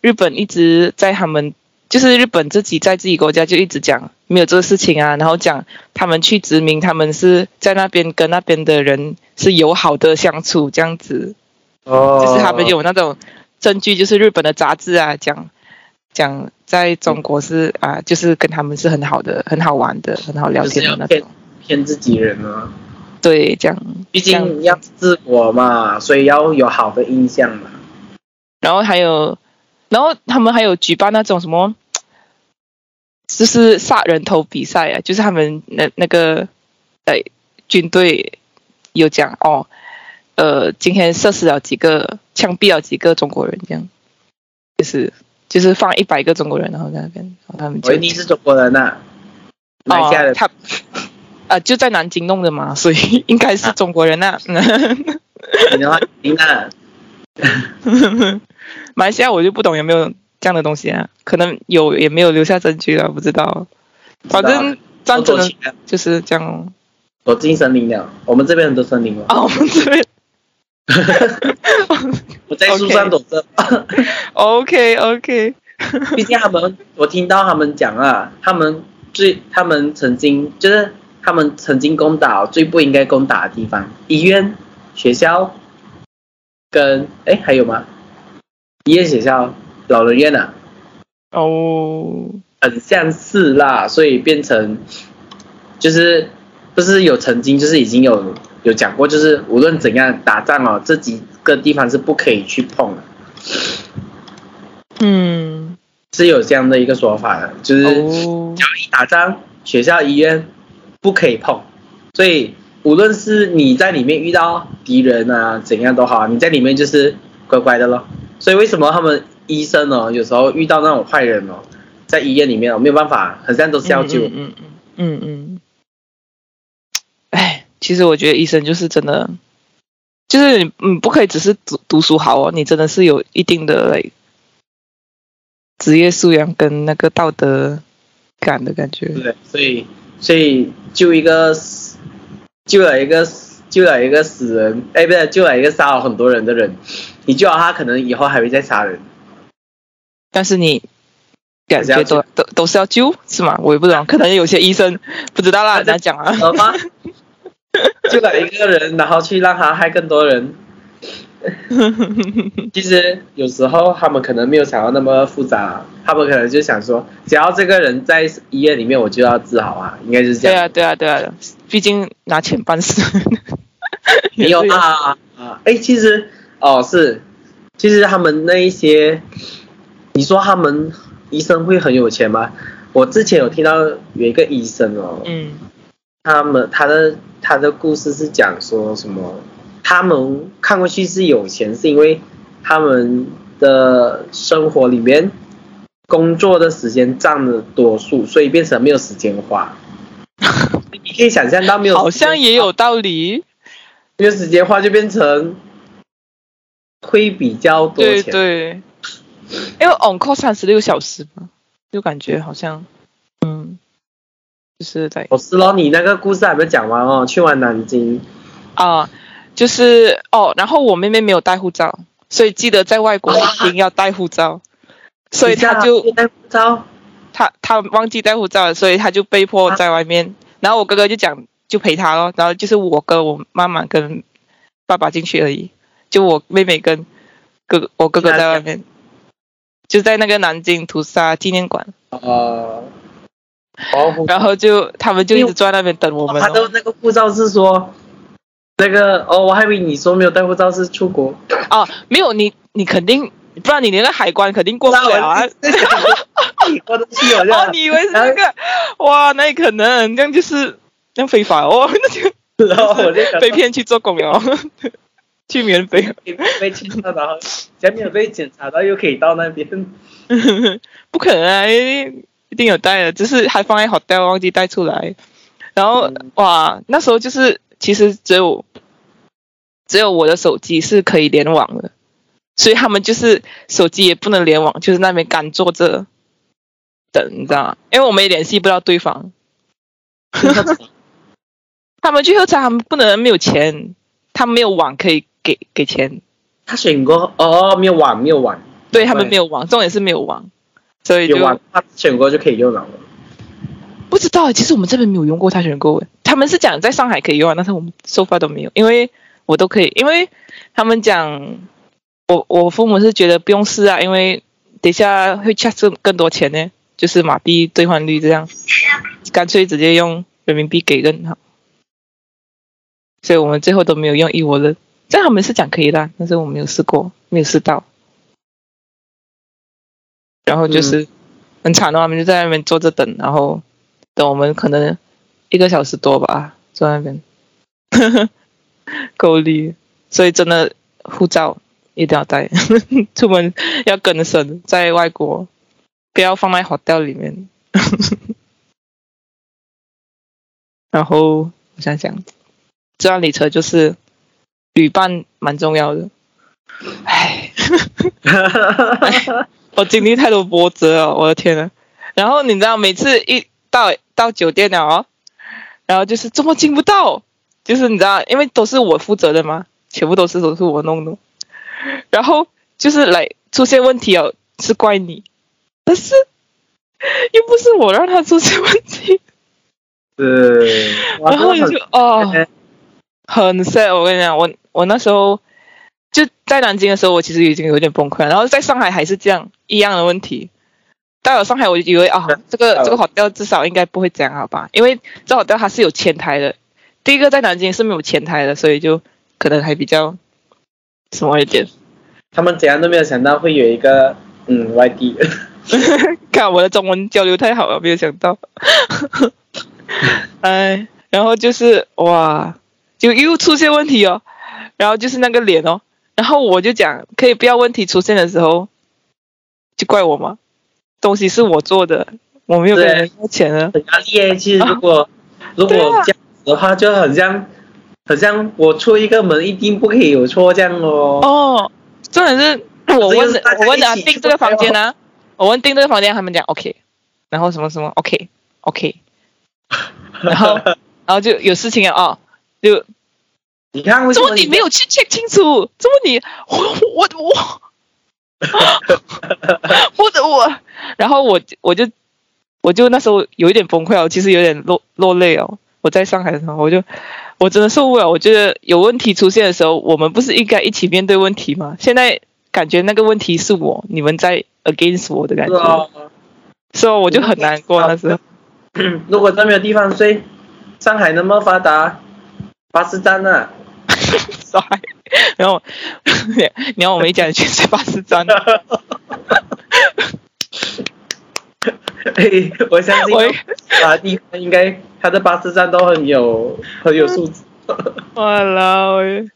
日本一直在他们就是日本自己在自己国家就一直讲没有这个事情啊，然后讲他们去殖民，他们是在那边跟那边的人是友好的相处这样子，哦。就是他们有那种证据，就是日本的杂志啊，讲讲在中国是啊，就是跟他们是很好的、很好玩的、很好聊天的那种。骗自己人啊，对，这样。毕竟要治国嘛，所以要有好的印象嘛。然后还有，然后他们还有举办那种什么，就是杀人头比赛啊，就是他们那那个呃军队有讲哦，呃，今天射死了几个，枪毙了几个中国人，这样，就是就是放一百个中国人，然后在那边，然后他们就我你是中国人呐、马来西亚哦，的他啊、就在南京弄的嘛，所以应该是中国人呐、你的话，你那 马来西亚我就不懂有没有这样的东西啊，可能有也没有留下证据了，不知道。反正战争的走起来就是这样哦。走进森林了，我们这边很多森林哦。啊，我们这边 我在树上躲着。OK OK，毕竟他们，我听到他们讲啊，他们最，他们曾经就是他们曾经攻打最不应该攻打的地方，医院、学校，跟哎还有吗？医院、学校、老人院啊，哦，很像是啦，所以变成就是不是有曾经就是已经有有讲过，就是无论怎样打仗哦，这几个地方是不可以去碰的，嗯，是有这样的一个说法的，就是。哦只，要一打仗，学校、医院不可以碰。所以无论是你在里面遇到敌人啊，怎样都好，你在里面就是乖乖的咯。所以为什么他们医生哦，有时候遇到那种坏人哦，在医院里面哦，没有办法，很像都是要救。嗯嗯嗯嗯嗯。哎，其实我觉得医生就是真的，就是你你不可以只是读读书好哦，你真的是有一定的职业素养跟那个道德感的感觉。对，所以所以救一个死救了一个救了一个死人，哎，不对救了一个杀了很多人的人，你救了他，可能以后还会再杀人。但是你感觉都都都是要救是吗？我也不知道，可能有些医生不知道啦，很难讲啊。好吗？救了一个人，然后去让他害更多人。其实有时候他们可能没有想到那么复杂，他们可能就想说，只要这个人在医院里面，我就要治好啊，应该是这样。对啊，对啊，对啊，毕竟拿钱办事。没有啊啊！哎，其实哦是，其实他们那一些，你说他们医生会很有钱吗？我之前有听到有一个医生哦，嗯他们他的他的故事是讲说什么？他们看过去是有钱，是因为他们的生活里面工作的时间占了多数，所以变成没有时间花。你可以想象到没有，好像也有道理。没有时间花就变成会比较多对钱。对，因为 on call 三十六小时嘛，就感觉好像，嗯，就是在我，是咯，你那个故事还没有讲完哦。去完南京，啊、就是哦，然后我妹妹没有带护照，所以记得在外国一定要带护照，所以她就带护照，她她忘记带护照了，所以她就被迫在外面。然后我哥哥就讲就陪她咯，然后就是我跟我妈妈跟爸爸进去而已，就我妹妹跟哥我哥哥在外面，就在那个南京屠杀纪念馆，呃，哦，然后就他们就一直坐在那边等我们他的。那个护照是说，那个哦，我还以为你说没有带护照是出国，哦，没有你你肯定，不然你连个海关肯定过不了啊。你过得去好哦，你以为是那个？哇，那可能这样就是这样非法哦，那就然后我就想被骗去做工了，去免费。被被检查，然后还没有被检查到，又可以到那边。不可能啊，一定有带的，只是还放在 hotel 忘记带出来。然后、嗯哇，那时候就是其实只有只有我的手机是可以联网的，所以他们就是手机也不能联网，就是那边干坐着等，你知道吗？因为我们也联系不到对方。他们去喝茶，他们不能没有钱，他们没有网可以给给钱，他选过哦，没有网，没有网，对他们没有网，重点是没有网，所以就有网，他选过就可以用了。不知道，其实我们这边没有用过他选购诶，他们是讲在上海可以用啊，但是我们收发都没有，因为我都可以，因为他们讲我我父母是觉得不用试啊，因为等一下会 charge 更多钱呢，就是马币兑换率这样，干脆直接用人民币给更好，所以我们最后都没有用一窝的，他们是讲可以的啊，但是我没有试过，没有试到，然后就是很惨的话，他们就在那边坐着等，然后。等我们可能一个小时多吧，坐那边，够力。所以真的护照一定要带，出门要更深，在外国不要放在 hotel 里面。然后我想想，这辆旅程就是旅伴蛮重要的。唉，我经历太多波折了，我的天呐。然后你知道，每次一到到酒店了哦，然后就是怎么进不到，就是你知道，因为都是我负责的嘛，全部都是都是我弄的，然后就是来出现问题哦，是怪你，但是又不是我让他出现问题，是，然后你就哦，很 sad，我跟你讲，我我那时候就在南京的时候，我其实已经有点崩溃了，然后在上海还是这样一样的问题。到了上海，我就以为啊，这个这个 hotel 至少应该不会这样好吧？因为这 hotel 它是有前台的，第一个在南京是没有前台的，所以就可能还比较什么一点。他们怎样都没有想到会有一个嗯外地人，看我的中文交流太好了，没有想到。哎，然后就是哇，就又出现问题哦，然后就是那个脸哦，然后我就讲可以不要问题出现的时候，就怪我吗？东西是我做的，我没有跟人要钱啊。很压力耶。其实如果、如果这样子的话，就很像很像我出一个门一定不可以有错这样哦。哦，重点是我问这就是大家我问啊一起订这个房间啊，我问订这个房间，他们讲 OK，然后什么什么 OK OK，然后 然后就有事情啊哦，就你看为什怎么你没有去 check 清楚？怎么你我我我 我的我，然后我我就我就那时候有一点崩溃哦，其实有点落落泪哦。我在上海的时候，我就我真的受不了。我觉得有问题出现的时候，我们不是应该一起面对问题吗？现在感觉那个问题是我，你们在 against 我的感觉？所以我就很难过那时候。如果真没有地方睡，上海那么发达，巴士站啊，帅。然后 你要我们一家人去吃巴士站，哎，我相信我啊，地方应该他的巴士站都很有很有素质。哇啦喂！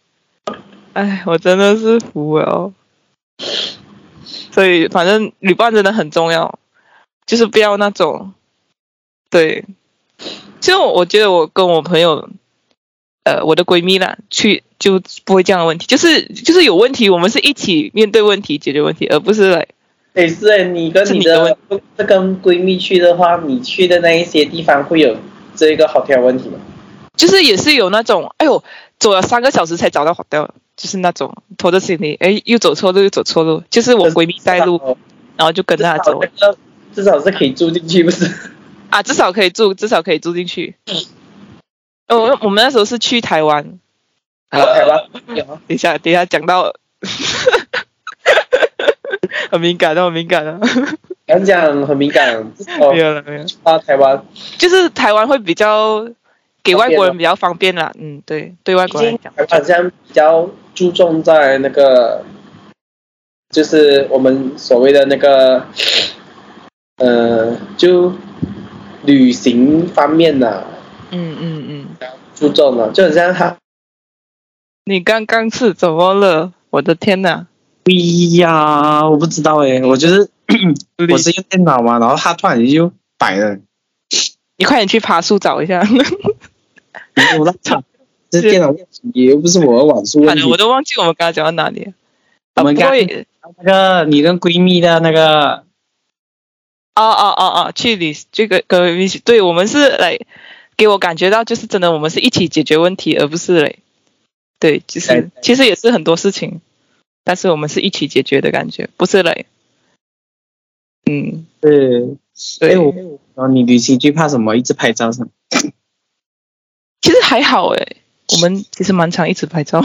哎，我真的是服了。所以反正旅伴真的很重要，就是不要那种，对。其实我我觉得我跟我朋友，呃，我的闺蜜啦，去就不会这样的问题，就是就是有问题，我们是一起面对问题，解决问题，而不是来。哎，是哎，你跟你的这跟闺蜜去的话，你去的那一些地方会有这个 hotel 问题吗？就是也是有那种，哎呦，走了三个小时才找到 hotel，就是那种拖着行李，哎，又走错路又走错路，就是我闺蜜带路，然后就跟着她走。至少是可以住进去，不是？啊，至少可以住，至少可以住进去。哦，我们那时候是去台湾。台湾有。等一下，等一下讲到，很敏感的，很敏感的。讲讲很敏感。没有了，没有。啊，台湾。就是台湾会比较给外国人比较方便啦，嗯，对，对外国人讲。好像比较注重在那个，就是我们所谓的那个，呃，就。旅行方面的，嗯嗯嗯，注重了，就很像他。你刚刚是怎么了？我的天呐！哎呀，我不知道哎，我就是我是用电脑嘛，然后它突然间就摆了。你快点去爬树找一下。我在找，这电脑问题，又不是我的网速问题。我都忘记我们刚刚讲到哪里。我们刚那个你跟闺蜜的那个。哦哦哦哦，去旅这个跟一起，对我们是来给我感觉到就是真的，我们是一起解决问题，而不是嘞，对，其实其实也是很多事情，但是我们是一起解决的感觉，不是嘞，嗯，对，对，然后你旅行最怕什么？一直拍照什么？其实还好哎，我们其实蛮常一直拍照，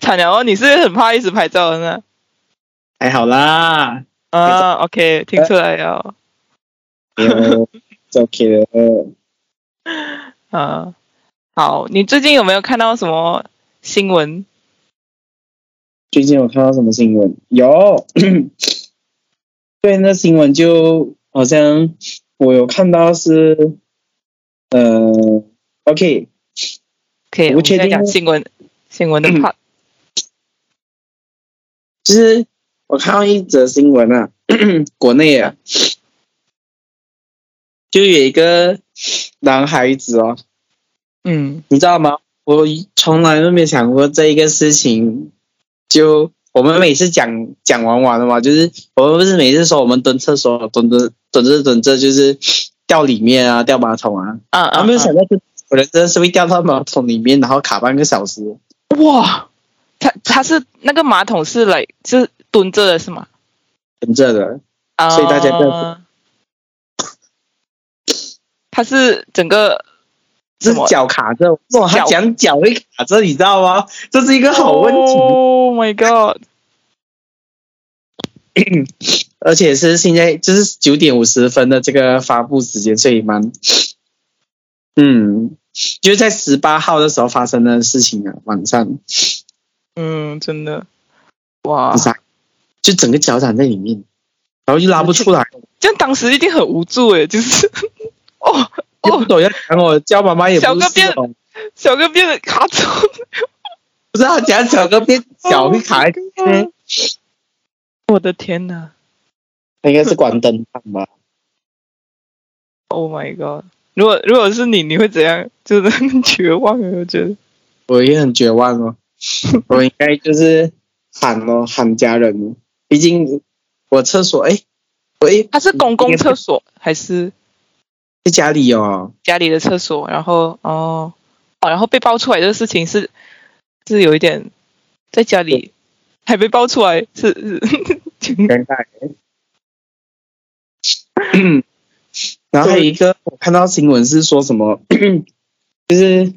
惨了哦，你是很怕一直拍照的呢？还好啦。啊，OK，听出来了。有，OK 的。啊，好，你最近有没有看到什么新闻？最近有看到什么新闻？有，对，那新闻就好像我有看到是，呃，OK，可以，我确定讲新闻，新闻的 part，就是。我看到一则新闻啊，国内啊，就有一个男孩子哦，嗯，你知道吗？我从来都没想过这一个事情。就我们每次讲讲完完了嘛，就是我们不是每次说我们蹲厕所蹲着蹲着蹲着就是掉里面啊，掉马桶啊，啊啊，没有想到就有人真的是会掉到马桶里面，然后卡半个小时。哇，他他是那个马桶是来是。蹲着的是吗？蹲着的，所以大家要。他是整个是脚卡着，哇，他讲脚会卡着，你知道吗？这是一个好问题。Oh my god！而且是现在就是九点五十分的这个发布时间，所以蛮，嗯，就是在十八号的时候发生的事情啊，晚上。嗯，真的，哇。就整个脚掌在里面，然后又拉不出来，这样当时一定很无助哎，就是 哦哦，不懂要讲我叫妈妈也不小哥变小哥变得卡住，不知道讲小哥变脚会卡在我的天哪，应该是关灯吧？Oh my god！如果如果是你，你会怎样？就是很绝望，我觉得我也很绝望哦，我应该就是喊哦，喊家人哦。毕竟我厕所哎，喂，它是公共厕所还是在家里哦？家里的厕所，然后哦哦，然后被爆出来这个事情是是有一点在家里还被爆出来，是是挺尴尬。然后还有一个我看到新闻是说什么，就是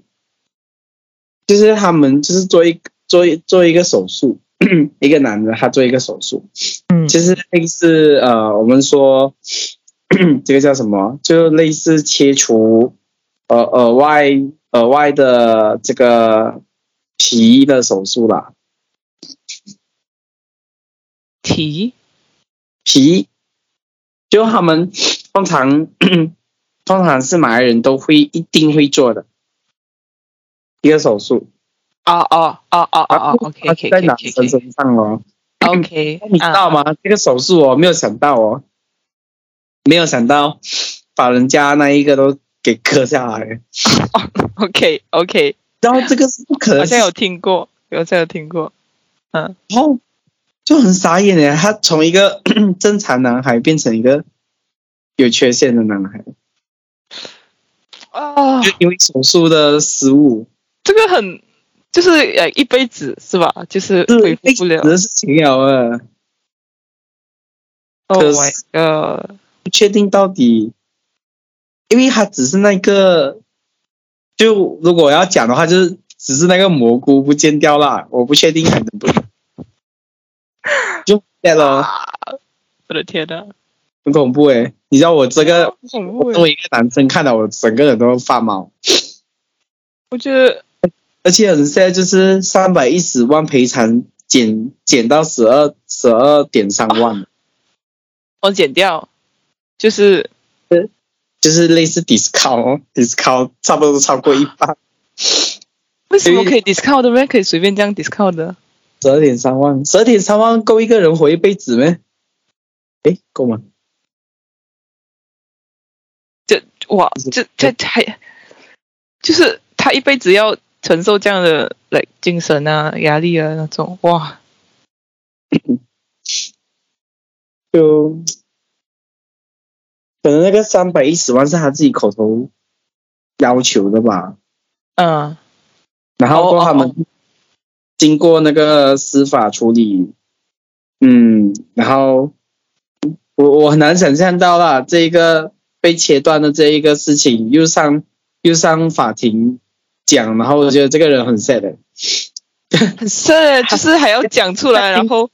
就是他们就是做一做一做一个手术。一个男的，他做一个手术，嗯，其实类似呃，我们说 这个叫什么，就类似切除呃额外额外的这个皮的手术啦。皮皮，就他们 通常 通常是马来人都会一定会做的一个手术。哦哦哦哦哦然后哦，OK OK 在 OK 男生身上哦。OK，你知道吗？这个手术我，没有想到哦，没有想到把人家那一个都给割下来？OK OK，然后这个是不可能，好像有听过，好像有听过。嗯，然后就很傻眼耶，他从一个 正常男孩变成一个有缺陷的男孩，哦，就因为手术的失误，这个很就是呃一辈子是吧？就是是恢复不了。的事情了啊，Oh my god！不确定到底，因为他只是那个，就如果要讲的话，就是只是那个蘑菇不见掉啦，我不确定还能不能，就对了，啊，我的天呐，很恐怖诶。你知道我这个，作为一个男生看到我整个人都发毛，我觉得而且很现在就是三百一十万赔偿减减到十二十二点三万，我减掉，就是就是类似 discount discount 差不多超过一半，为什么可以 discount 的咩？可以随便这样 discount 的？十二点三万，十二点三万够一个人活一辈子咩？诶，够吗？这哇，这这还就是他一辈子要承受这样的来精神啊、压力啊那种哇，就可能那个三百一十万是他自己口头要求的吧，嗯，然后他哦们经过那个司法处理，嗯，然后我我很难想象到啦，这一个被切断的这一个事情又上又上法庭讲，然后我觉得这个人很 sad，的。很深，就是还要讲出来，然 后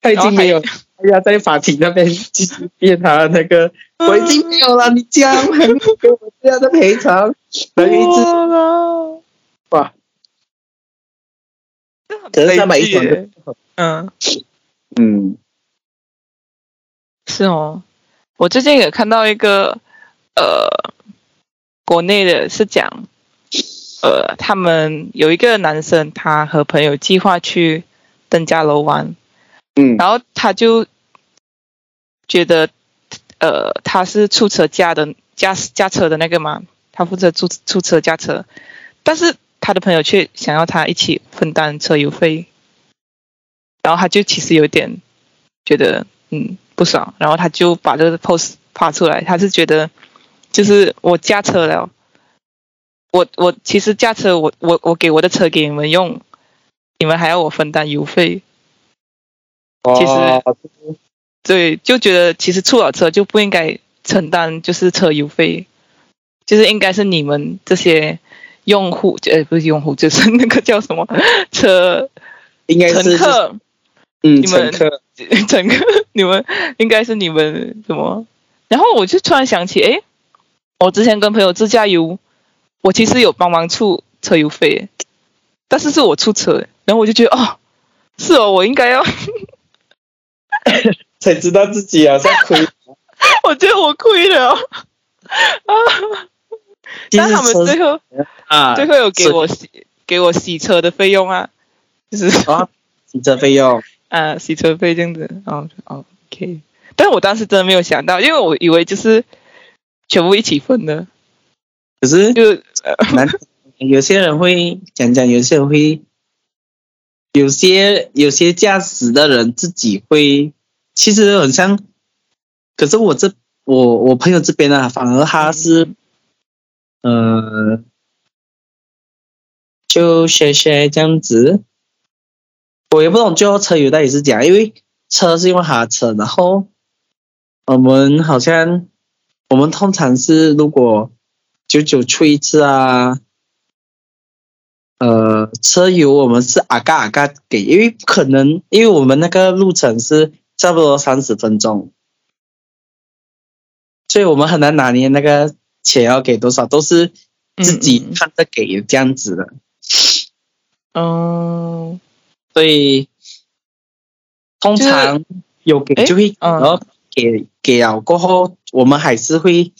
他已经没有要在法庭那边继续辩他的那个，我已经没有了，你这样还没有给我这样的赔偿，然后一直哇。啦哇，可是悲三百一剧嗯，嗯。是哦，我最近也看到一个呃，国内的是讲，呃，他们有一个男生，他和朋友计划去登嘉楼湾，嗯。然后他就觉得，呃，他是出车驾的驾驾车的那个嘛，他负责出出车驾车，但是他的朋友却想要他一起分担车油费，然后他就其实有点觉得嗯不爽，然后他就把这个 post 发出来，他是觉得就是我驾车了，我我其实驾车我我我给我的车给你们用，你们还要我分担油费，其实哦对，就觉得其实出了车就不应该承担就是车油费，就是应该是你们这些用户，呃，不是用户，就是那个叫什么 车应该是乘客，嗯你们乘客乘客，你们应该是你们什么？然后我就突然想起，诶，我之前跟朋友自驾游，我其实有帮忙出车油费，但是是我出车，然后我就觉得哦，是哦，我应该要。才知道自己好像亏。我觉得我亏了。啊！但他们最后啊，最后有给我洗给我洗车的费用啊，就是啊洗车费用，啊洗车费这样子，哦 OK，但是我当时真的没有想到，因为我以为就是全部一起分的，可是就呃难，有些人会讲讲，有些人会，有些有些驾驶的人自己会，其实很像，可是我这我我朋友这边呢，反而他是，呃，就学学这样子，我也不懂最后车友到底是讲，因为车是用他车，然后我们好像我们通常是如果久久出一次啊，呃，车油我们是阿嘎阿嘎给，因为不可能，因为我们那个路程是差不多三十分钟，所以我们很难拿捏那个钱要给多少，都是自己嗯看着给这样子的，嗯，所以通常有给就会，嗯。然后给给了过后，我们还是会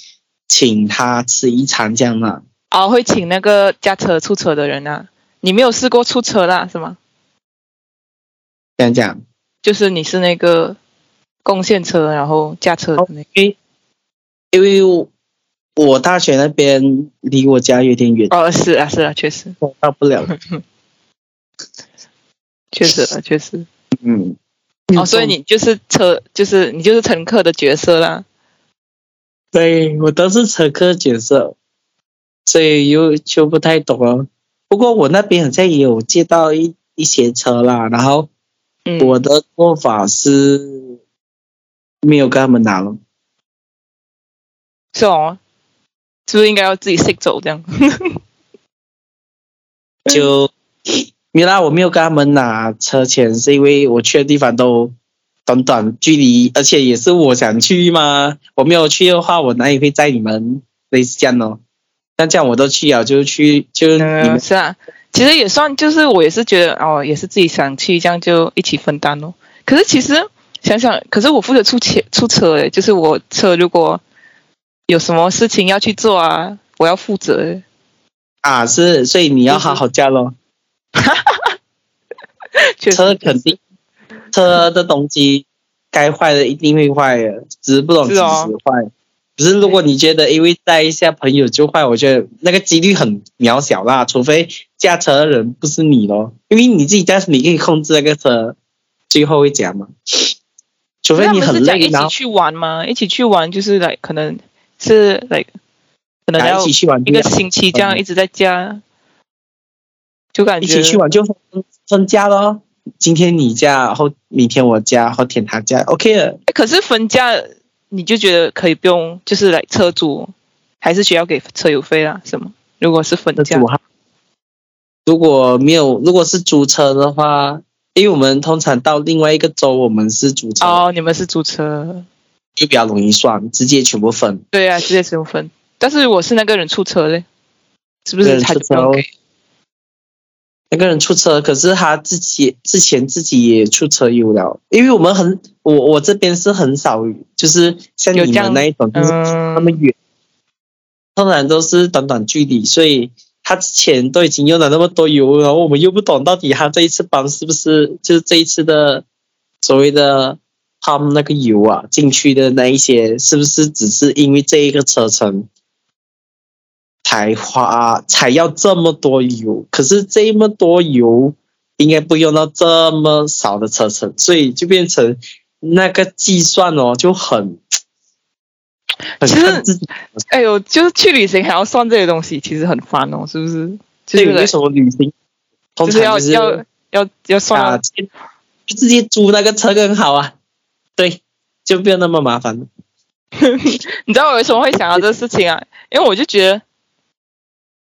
请他吃一餐这样的。哦，会请那个驾车出车的人啊。你没有试过出车啦，是吗？这样讲，就是你是那个贡献车，然后驾车的那个。因为我我大学那边离我家有点远，哦，是啊，是啊，确实，到不了。确实啊，确实。嗯，哦，所以你就是车，就是你就是乘客的角色啦。对我都是乘客角色，所以又就不太懂了。不过我那边好像也有借到一一些车啦，然后嗯，我的做法是没有跟他们拿了。是哦，是不是应该要自己 s 走这样？就原来我没有跟他们拿车钱，是因为我去的地方都短短距离，而且也是我想去嘛。我没有去的话，我哪里会载你们？类似这样哦。那这样我都去啊，就去就你们嗯，是啊，其实也算，就是我也是觉得哦，也是自己想去，这样就一起分担咯。可是其实想想，可是我负责出钱出车诶，就是我车如果有什么事情要去做啊，我要负责诶。啊是，所以你要好好驾咯。确实车肯定，车的东西该坏的一定会坏的，只是不懂几时坏。只是如果你觉得因为带一下朋友就坏，我觉得那个几率很渺小啦，除非驾车的人不是你咯，因为你自己驾驶你可以控制那个车最后会讲嘛。除非你很累，然后一起去玩吗？一起去玩就是来，可能是来，可能要一起去玩一个星期这样嗯一直在家，就感觉一起去玩就分分家咯。今天你家，后明天我家，后天他家，OK 了。诶可是分价你就觉得可以不用，就是来车主还是需要给车友费啦，是吗？如果是分价。如果没有，如果是租车的话，因为我们通常到另外一个州，我们是租车，哦，你们是租车，就比较容易算，直接全部分。对啊，直接全部分。但是我是那个人出车嘞，是不是他就不用给？那个人出车，可是他自己之前自己也出车油了，因为我们很，我我这边是很少，就是像你有这样们那一种，就是嗯，那么远，通常都是短短距离，所以他之前都已经用了那么多油，然后我们又不懂到底他这一次帮是不是就是这一次的所谓的他们那个油啊进去的那一些，是不是只是因为这一个车程才花才要这么多油？可是这么多油应该不用到这么少的车程，所以就变成那个计算哦就很。其实哎呦，就是去旅行还要算这些东西，其实很烦哦，是不是？就是这个为什么旅行通就是要常就是要要要算啊，啊就直接租那个车更好啊，对，就不用那么麻烦了。你知道我为什么会想到这个事情啊？因为我就觉得，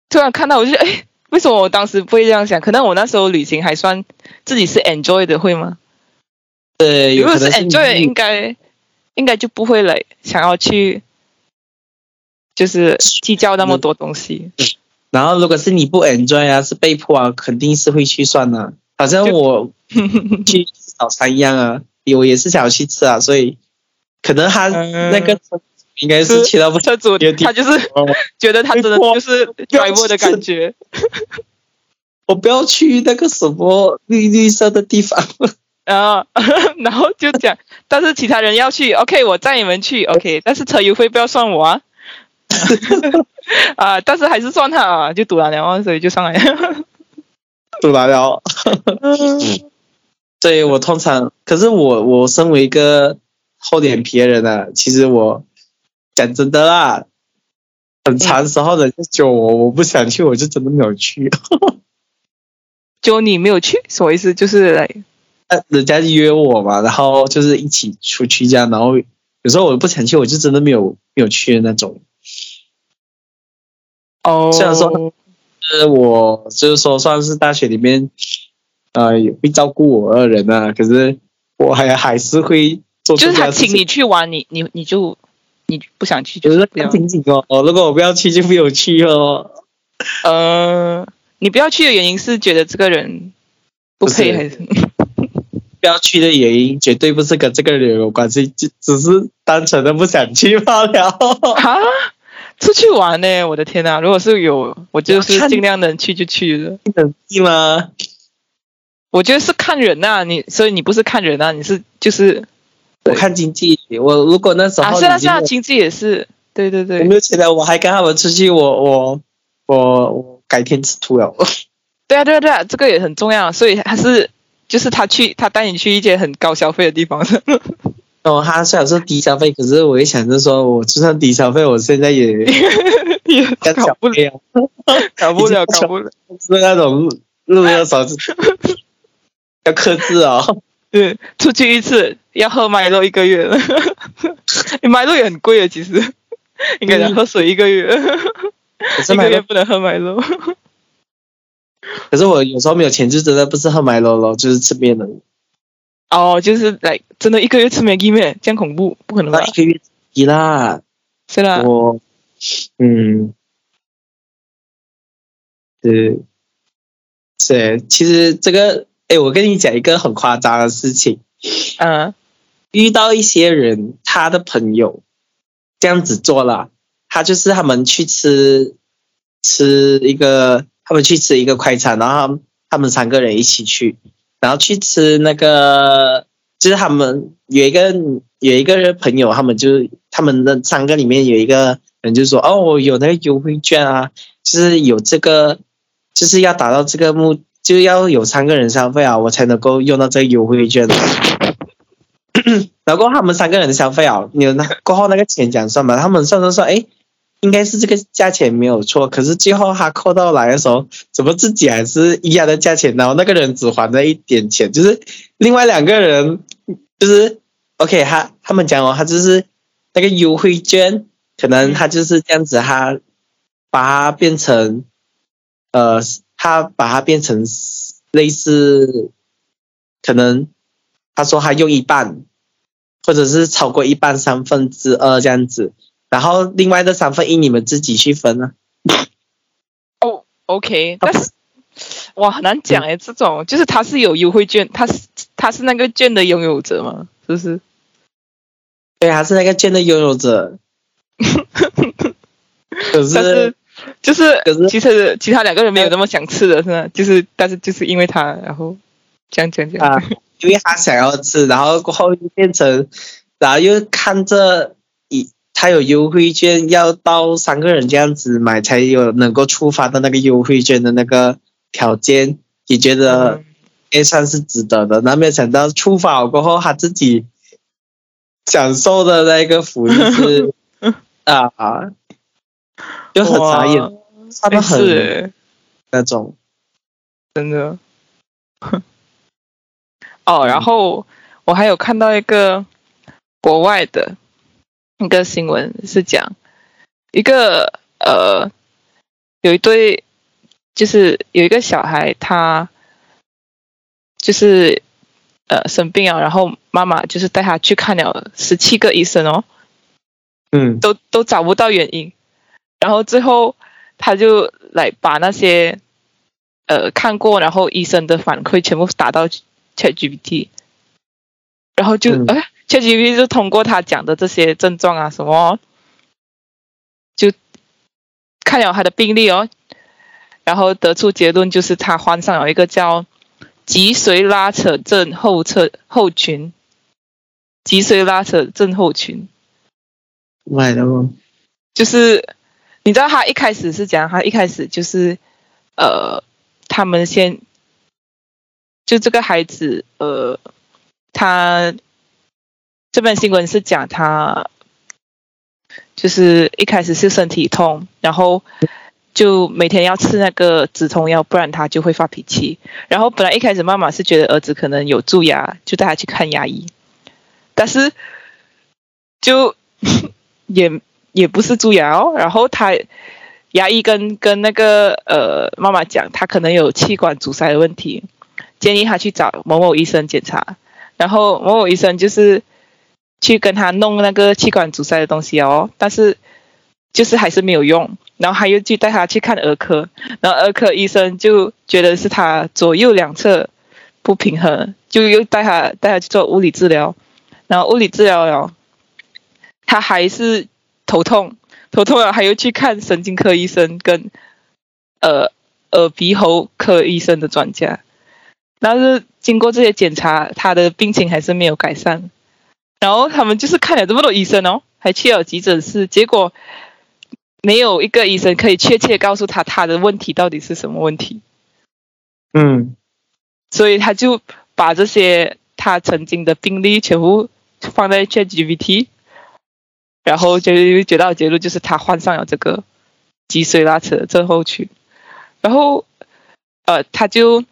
突然看到我就哎，为什么我当时不会这样想？可能我那时候旅行还算自己是 enjoy 的，会吗？对，如果是 enjoy，应该应该就不会来想要去，就是计较那么多东西。然后如果是你不 enjoy 啊，是被迫啊，肯定是会去算的、好像就我 去吃早餐一样啊，我也是想要去吃啊，所以可能他嗯那个车应该是是去到不车主有点他就是哦觉得他真的就是 driver 的感觉。我不要去那个什么绿绿色的地方。然后，然后就讲，但是其他人要去，OK，我载你们去，OK，但是车油费不要算我啊，啊，但是还是算他啊，就堵了两万所以就上来。堵来了。对我通常，可是我我身为一个厚脸皮的人啊，其实我讲真的啦，很长时候人家叫我，我不想去，我就真的没有去。就你没有去，什么意思？就是来，呃人家约我嘛，然后就是一起出去这样，然后有时候我不想去，我就真的没有没有去的那种。哦，虽然说是我就是说算是大学里面，呃，有会照顾我的人啊，可是我还还是会做出就是他请你去玩，你你你就你不想去，就就是是不要看。情景哦。哦，如果我不要去就没有去哦。呃，你不要去的原因是觉得这个人不配，还是？不要去的原因绝对不是跟这个人有关系，就只是单纯的不想去罢了。啊？出去玩呢？我的天呐！如果是有，我就是尽量能去就去了。能去吗？我觉得是看人呐、你所以你不是看人啊，你是就是我看经济，我如果那时啊，候是啊已经有是啊，经济也是，对对我对没有钱了，我还跟他们出去，我我我我改天吃土了。对啊对啊对啊，这个也很重要，所以还是就是他去他带你去一些很高消费的地方，哦，他虽然是低消费，可是我一想着说，我就算低消费，我现在也也搞不了，搞不了，搞不了。是那种路的时候就要克制哦。对，出去一次要喝麦乐一个月了，你麦乐也很贵的，其实。应该要喝水一个月，一个月不能喝麦乐。可是我有时候没有钱，就真的不是喝买了咯，就是吃面的。哦，就是来真的一个月吃 Maggi 面，这样恐怖，不可能吧一？个月一啦，是啦，我嗯，是是，其实这个，哎，我跟你讲一个很夸张的事情。嗯遇到一些人，他的朋友这样子做了，他就是他们去吃吃一个，他们去吃一个快餐，然后他们三个人一起去，然后去吃那个，就是他们有一个有一个朋友，他们就他们的三个里面有一个人就说，哦，我有那个优惠券啊，就是有这个，就是要达到这个目，就是要有三个人消费啊，我才能够用到这个优惠券。然后他们三个人的消费啊，你有那过后那个钱讲算嘛？他们算算算，哎，应该是这个价钱没有错。可是最后他扣到来的时候，怎么自己还是一样的价钱？然后那个人只还了一点钱，就是另外两个人就是 OK，他他们讲哦，他就是那个优惠券，可能他就是这样子，他把它变成呃，他把它变成类似可能他说他用一半，或者是超过一半三分之二这样子，然后另外的三分一你们自己去分啊。哦，OK，但是哇，很难讲哎，这种就是他是有优惠券，他是他是那个券的拥有者嘛，是不是？对，他是那个券的拥有者。可但是是就是可是其实其他两个人没有那么想吃的是吧？就是但是就是因为他，然后这样这样这样，啊，因为他想要吃，然后过后就变成，然后又看着一他有优惠券，要到三个人这样子买才有能够触发的那个优惠券的那个条件，也觉得嗯也算是值得的。那没有想到触发过后，他自己享受的那个福利是 啊，就很傻眼，哇他们很那种。真的。哦，然后我还有看到一个国外的一个新闻，是讲一个呃，有一对就是有一个小孩，他就是呃生病了，然后妈妈就是带他去看了十七个医生哦，嗯。都都找不到原因，然后最后他就来把那些呃看过，然后医生的反馈全部打到 ChatGPT，然后就嗯。哎、ChatGPT 就通过他讲的这些症状啊什么，就看了他的病例哦，然后得出结论就是他患上了一个叫脊髓拉扯症后侧后群，脊髓拉扯症候群。买的吗？就是你知道他一开始是讲，他一开始就是呃，他们先就这个孩子呃，他这本新闻是讲他就是一开始是身体痛，然后就每天要吃那个止痛药，不然他就会发脾气。然后本来一开始妈妈是觉得儿子可能有蛀牙，就带他去看牙医，但是就 也也不是蛀牙哦。然后他牙医跟跟那个呃妈妈讲，他可能有气管阻塞的问题，建议他去找某某医生检查。然后某某医生就是去跟他弄那个气管阻塞的东西哦，但是就是还是没有用。然后他又去带他去看儿科，然后儿科医生就觉得是他左右两侧不平衡，就又带他带他去做物理治疗，然后物理治疗了，他还是头痛，头痛了，还又去看神经科医生跟呃耳鼻喉科医生的专家，但是经过这些检查，他的病情还是没有改善，然后他们就是看了这么多医生哦，还去了急诊室，结果。没有一个医生可以确切告诉他他的问题到底是什么问题，嗯，所以他就把这些他曾经的病例全部放在 ChatGPT，然后就得到结论就是他患上了这个脊髓拉扯症候群，然后呃他就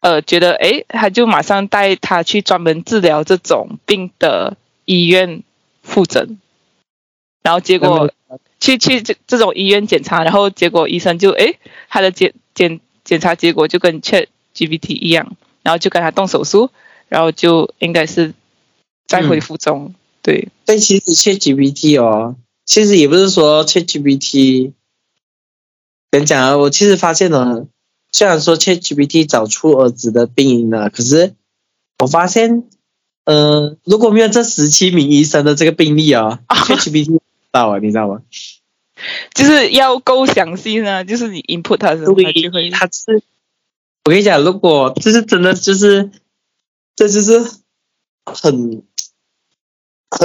呃觉得哎他就马上带他去专门治疗这种病的医院复诊，然后结果。去去这这种医院检查，然后结果医生就诶，他的检检检查结果就跟 Chat GPT 一样，然后就跟他动手术，然后就应该是在恢复中。对，但其实 Chat GPT 哦，其实也不是说 Chat GPT，跟你讲啊，我其实发现了，虽然说 Chat GPT 找出儿子的病因了，可是我发现，呃，如果没有这十七名医生的这个病例啊，Chat GPT。到啊，你知道吗？就是要够详细呢，就是你 input 它什么，它就会。它是，我跟你讲，如果这是真的，就是这就是很，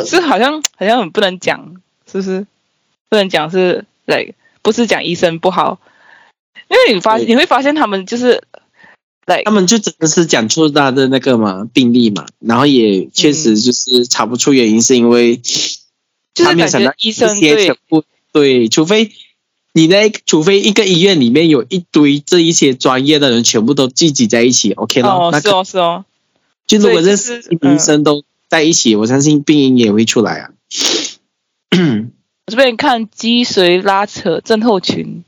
是好像好像很不能讲，是不是？不能讲是对，不是讲医生不好，因为你发你会发现他们就是对，他们就真的是讲出他的那个嘛病例嘛，然后也确实就是查不出原因，是因为。就是感觉医生对对，除非你那，除非一个医院里面有一堆这一些专业的人全部都聚集在一起，OK 了。哦，是哦，是哦。就如果认识医生都在一起，我相信病因也会出来啊。我这边看脊髓拉扯症候群，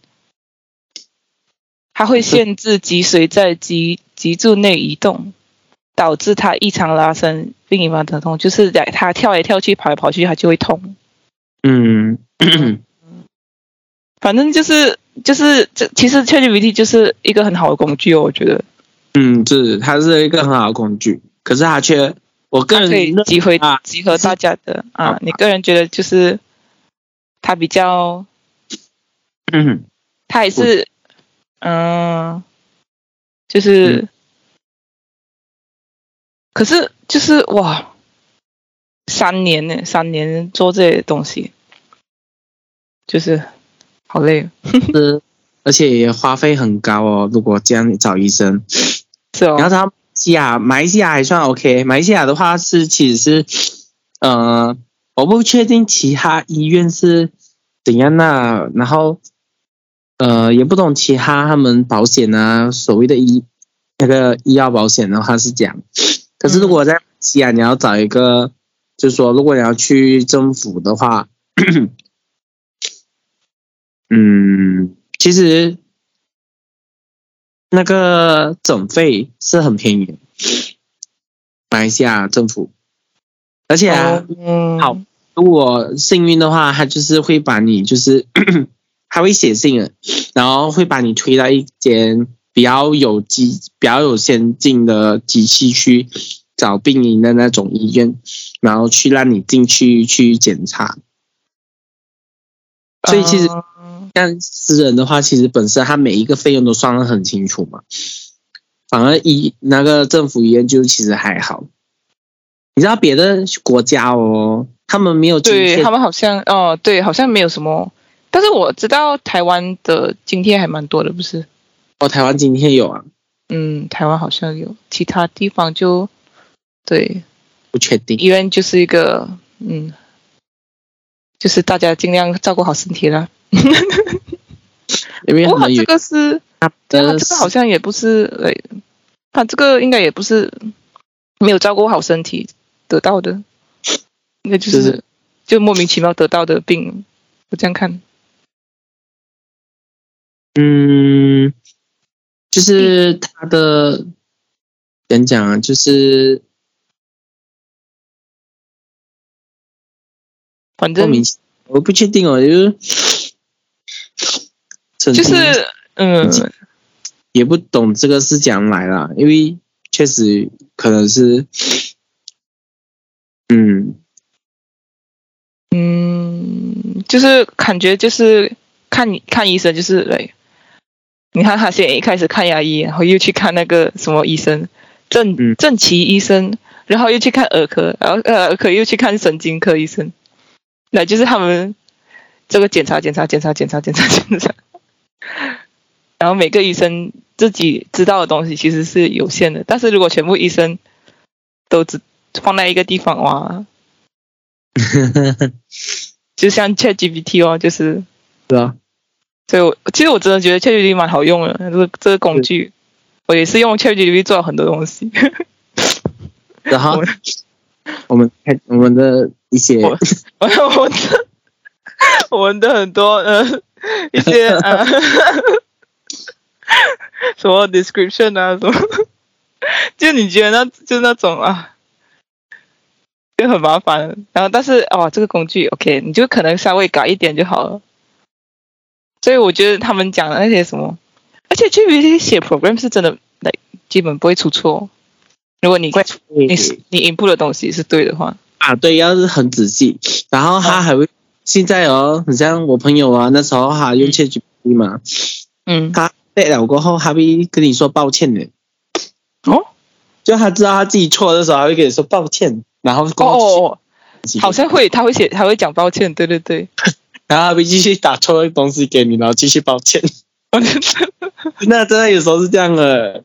它会限制脊髓在脊脊柱内移动。导致它异常拉伸并引发疼痛，就是在它跳来跳去、跑来跑去，它就会痛。嗯，反正就是就是这，其实 ChatGPT 就是一个很好的工具哦，我觉得。嗯，是，它是一个很好的工具，可是它却，我个人可以集回集合大家的啊，你个人觉得就是它比较，嗯，它也是，嗯，就是。可是就是哇，三年呢，三年做这些东西，就是好累，是，而且也花费很高哦。如果这样找医生，是哦。然后他西亚，马来西亚还算 OK，马来西亚的话是其实是，呃，我不确定其他医院是怎样那，然后呃，也不懂其他他们保险啊，所谓的医那个医药保险的话是这样。可是，如果在西安，你要找一个，就是说，如果你要去政府的话，嗯，其实那个诊费是很便宜的，马来西亚政府，而且啊，好，如果幸运的话，他就是会把你，就是他会写信了，然后会把你推到一间。比较有机、比较有先进的机器去找病因的那种医院，然后去让你进去去检查。所以其实像私人的话，其实本身他每一个费用都算得很清楚嘛。反而医那个政府医院就其实还好。你知道别的国家哦，他们没有对他们好像哦，对，好像没有什么。但是我知道台湾的津贴还蛮多的，不是？哦，台湾津贴有啊？嗯，台湾好像有，其他地方就对，不确定。医院就是一个，嗯，就是大家尽量照顾好身体啦。因为哇，这个是，这个好像也不是，哎，他这个应该也不是没有照顾好身体得到的，应该就是就莫名其妙得到的病，我这样看。嗯。就是他的怎讲啊？就是反正我不确定哦，就是就是嗯，也不懂这个是怎样来啦，因为确实可能是，嗯，嗯，就是感觉就是看你看医生，就是来，你看他先一开始看牙医，然后又去看那个什么医生，正嗯。正奇医生，然后又去看儿科，然后呃儿科又去看神经科医生，那就是他们这个检查检查检查检查检查检查，然后每个医生自己知道的东西其实是有限的，但是如果全部医生都只放在一个地方哇，就像 ChatGPT 哦，就是，对啊，所以我其实我真的觉得 ChatGPT 蛮好用的，这个这个工具，我也是用 ChatGPT 做了很多东西。然后我我们看我们的一些我我我的我们的很多呃一些呃 什么 description 啊什么，就你觉得那就那种啊，就很麻烦。然后但是哦，这个工具 OK，你就可能稍微改一点就好了。所以我觉得他们讲的那些什么，而且 GPT 写 program 是真的，来基本不会出错。如果你你你 input 的东西是对的话，啊，对，要是很仔细，然后他还会、现在哦，你像我朋友啊，那时候他用 ChatGPT 嘛，嗯，他背了过后，他会跟你说抱歉的，哦？就他知道他自己错的时候，他会跟你说抱歉，然后哦哦哦，好像会，他会写，他会讲抱歉，对对对，然后继续打错的东西给你，然后继续抱歉。那真的有时候是这样的。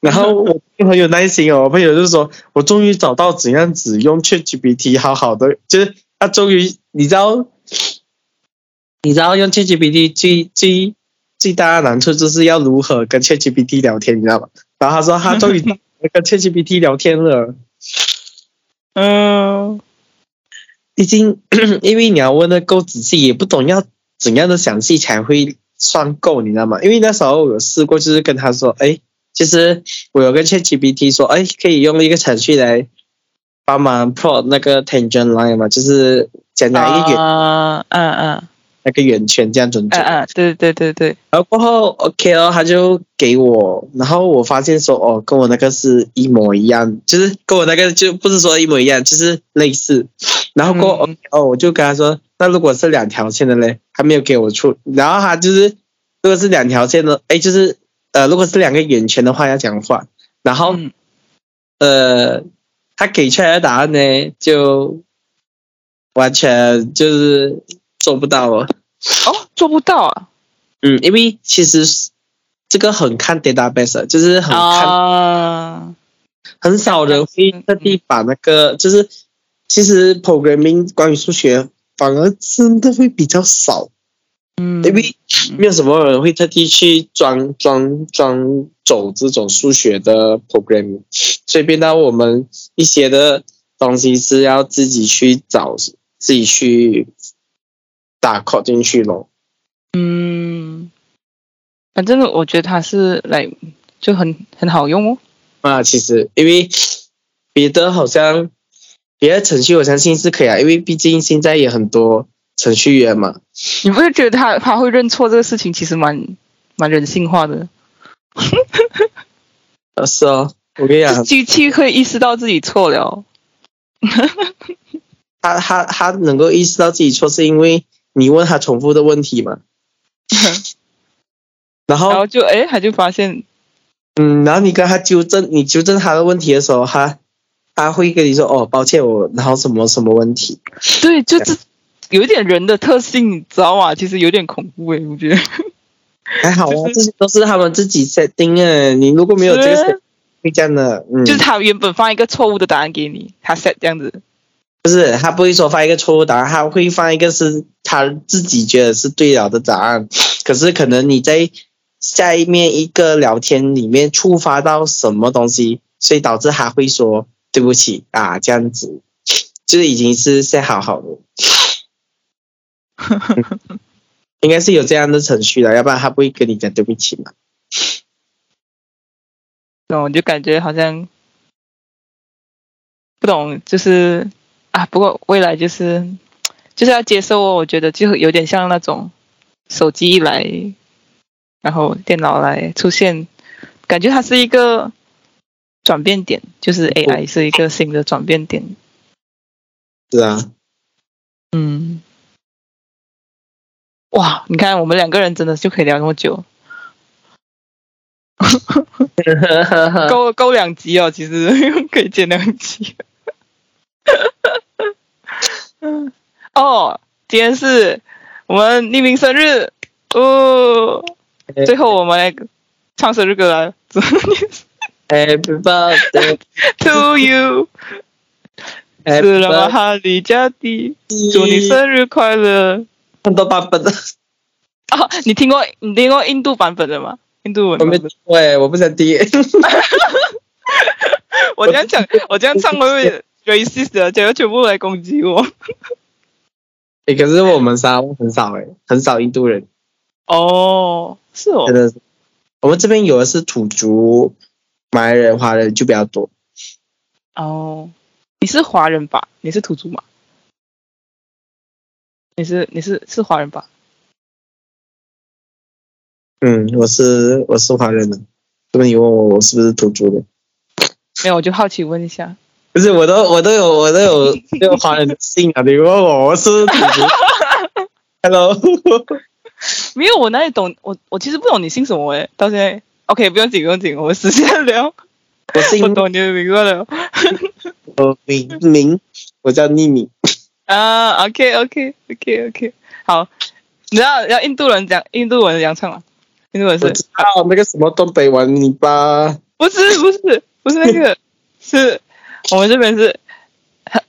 然后我很有耐心哦，我朋友就说，我终于找到怎样子用 ChatGPT 好好的，就是他终于你知道，你知道用 ChatGPT 最最最大的难处就是要如何跟 ChatGPT 聊天，你知道吗？然后他说他终于 跟 ChatGPT 聊天了。嗯，毕竟，因为你要问的够仔细，也不懂要怎样的详细才会算够，你知道吗？因为那时候我有试过，就是跟他说，哎，其实我有跟 ChatGPT 说，哎，可以用一个程序来帮忙 plot 那个 tangent line 嘛，就是讲讲一个圆、啊，嗯嗯那个圆圈这样准准。嗯嗯，对对对对，然后过后 OK 哦，他就给我，然后我发现说哦，跟我那个是一模一样，就是跟我那个就不是说一模一样，就是类似。然后过哦，我就跟他说，那如果是两条线的嘞，他没有给我出，然后他就是如果是两条线的，哎，就是呃，如果是两个圆圈的话要讲话，然后、嗯。呃，他给出来的答案呢，就完全就是做不到哦。哦，做不到啊，嗯，因为其实是这个很看 database，就是很看，啊，很少人会特地把那个，就是其实 programming 关于数学反而真的会比较少，嗯，因为没有什么人会特地去专专专走这种数学的 programming，所以变到我们一些的东西是要自己去找，自己去打 code 进去咯。嗯，反正我觉得它是来就很很好用哦，啊，其实因为别的好像别的程序，我相信是可以啊，因为毕竟现在也很多程序员嘛。你不会觉得他他会认错这个事情，其实蛮蛮人性化的，呃，是哦，我跟你讲，机器会意识到自己错了，他他他能够意识到自己错，是因为你问他重复的问题嘛。然 然后后就哎，他就发现嗯，然后你跟他纠正，你纠正他的问题的时候，他他会跟你说哦，抱歉，我然后什么什么问题。对，就是有一点人的特性，你知道吗？其实有点恐怖诶，我觉得。还好啊，就是这些都是他们自己 setting 的，你如果没有这个会这样的，嗯，就是他原本放一个错误的答案给你，他 set 这样子。不是，他不会说放一个错误答案，他会放一个是他自己觉得是对了的答案。可是可能你在下面一个聊天里面触发到什么东西，所以导致他会说对不起啊，这样子，就是已经是 set 好好的。应该是有这样的程序的，要不然他不会跟你讲对不起嘛。那我就感觉好像不懂，就是啊，不过未来就是就是要接受哦。我觉得就有点像那种手机一来然后电脑来出现，感觉它是一个转变点，就是 AI 是一个新的转变点。是啊，嗯，哇，你看我们两个人真的就可以聊那么久，够够两集哦，其实。可以剪两集。哦，今天是我们匿名生日。哦，最后我们来唱生日歌来，祝你 Happy birthday to you，Happy 是了 birthday 哈利加蒂，祝你生日快乐。很多版本的，啊，你听过你听过印度版本的吗？印度文我没。听过哎，我不想听。我这样讲，我这样唱会不会 racist 的？结果全部来攻击我。哎，可是我们沙湾很少哎，很少印度人，哦，是哦真，的是。我们这边有的是土族、马来人、华人就比较多。哦，你是华人吧？你是土著吗？你是你是是华人吧？嗯，我是我是华人的。这么你问我我是不是土著的？没有，我就好奇问一下。不是，我都我都有我都有这个华人的姓啊！你问我我是土著？Hello，没有，我哪里懂？我我其实不懂你姓什么诶，到现在。OK，不用紧，不用紧，我们私下聊。我姓我懂你的名字了。我名名，我叫匿名。啊，OK，OK，OK，OK，好。你知道要印度人讲印度文怎样唱吗？印度文是啊那个什么东北玩泥巴，不是不是不是那个，是我们这边是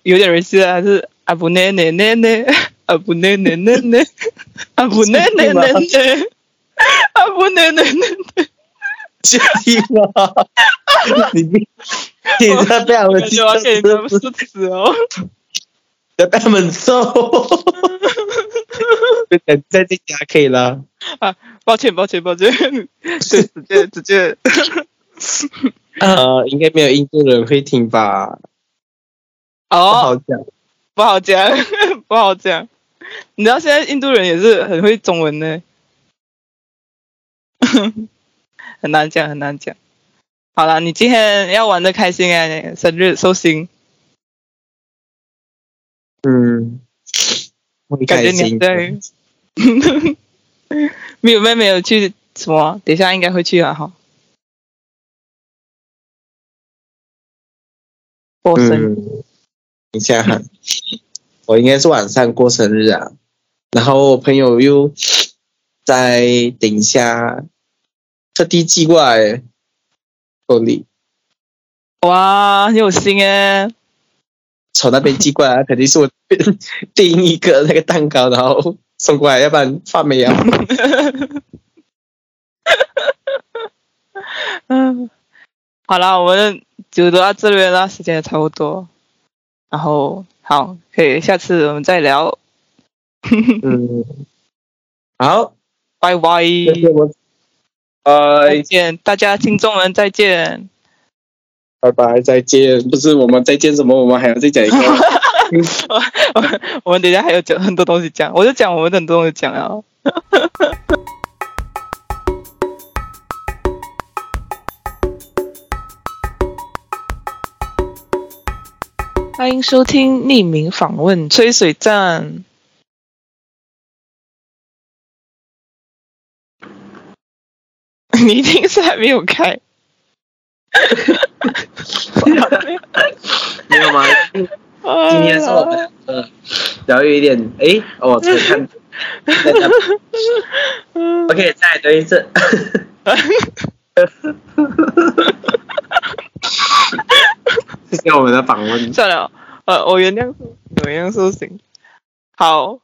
有点人气的，还是阿布奈奈奈奈，阿布奈奈奈奈，阿布奈奈奈奈，阿布奈奈奈奈。确定吗？你你你在被我要给你们不说词哦。在被他们揍。在在这家可以了。抱歉抱歉抱歉，对，直接直接。呃，应该没有印度人会听吧？哦不哦，好讲。不好讲，不好讲。你知道现在印度人也是很会中文的，很难讲，很难讲。好了，你今天要玩的开心啊！生日寿星，嗯，会感觉。你对。没有没有没有去什么？等一下应该会去了哈。过生日，嗯，等一下哈，我应该是晚上过生日啊，然后我朋友又在等一下特地寄过来送礼，哇，很有心哎！从那边寄过来，肯定是我订一个那个蛋糕，然后送过来，要不然发霉啊。嗯，好了，我们就到这边了，时间也差不多。然后好，可以下次我们再聊，嗯，好，拜拜，谢谢我，再拜见，大家听众们再见。拜拜，再见。不是我们再见什么，我们还要再讲一个。我们等一下还有讲很多东西讲，我就讲我们很多东西讲啊。欢迎收听匿名访问吹水站。你一定是还没有开。没有吗？今天是我们呃聊有一点，诶，我才看。OK，再来读一次。谢谢我们的访问。算了，呃，我原谅，我原谅寿星。好，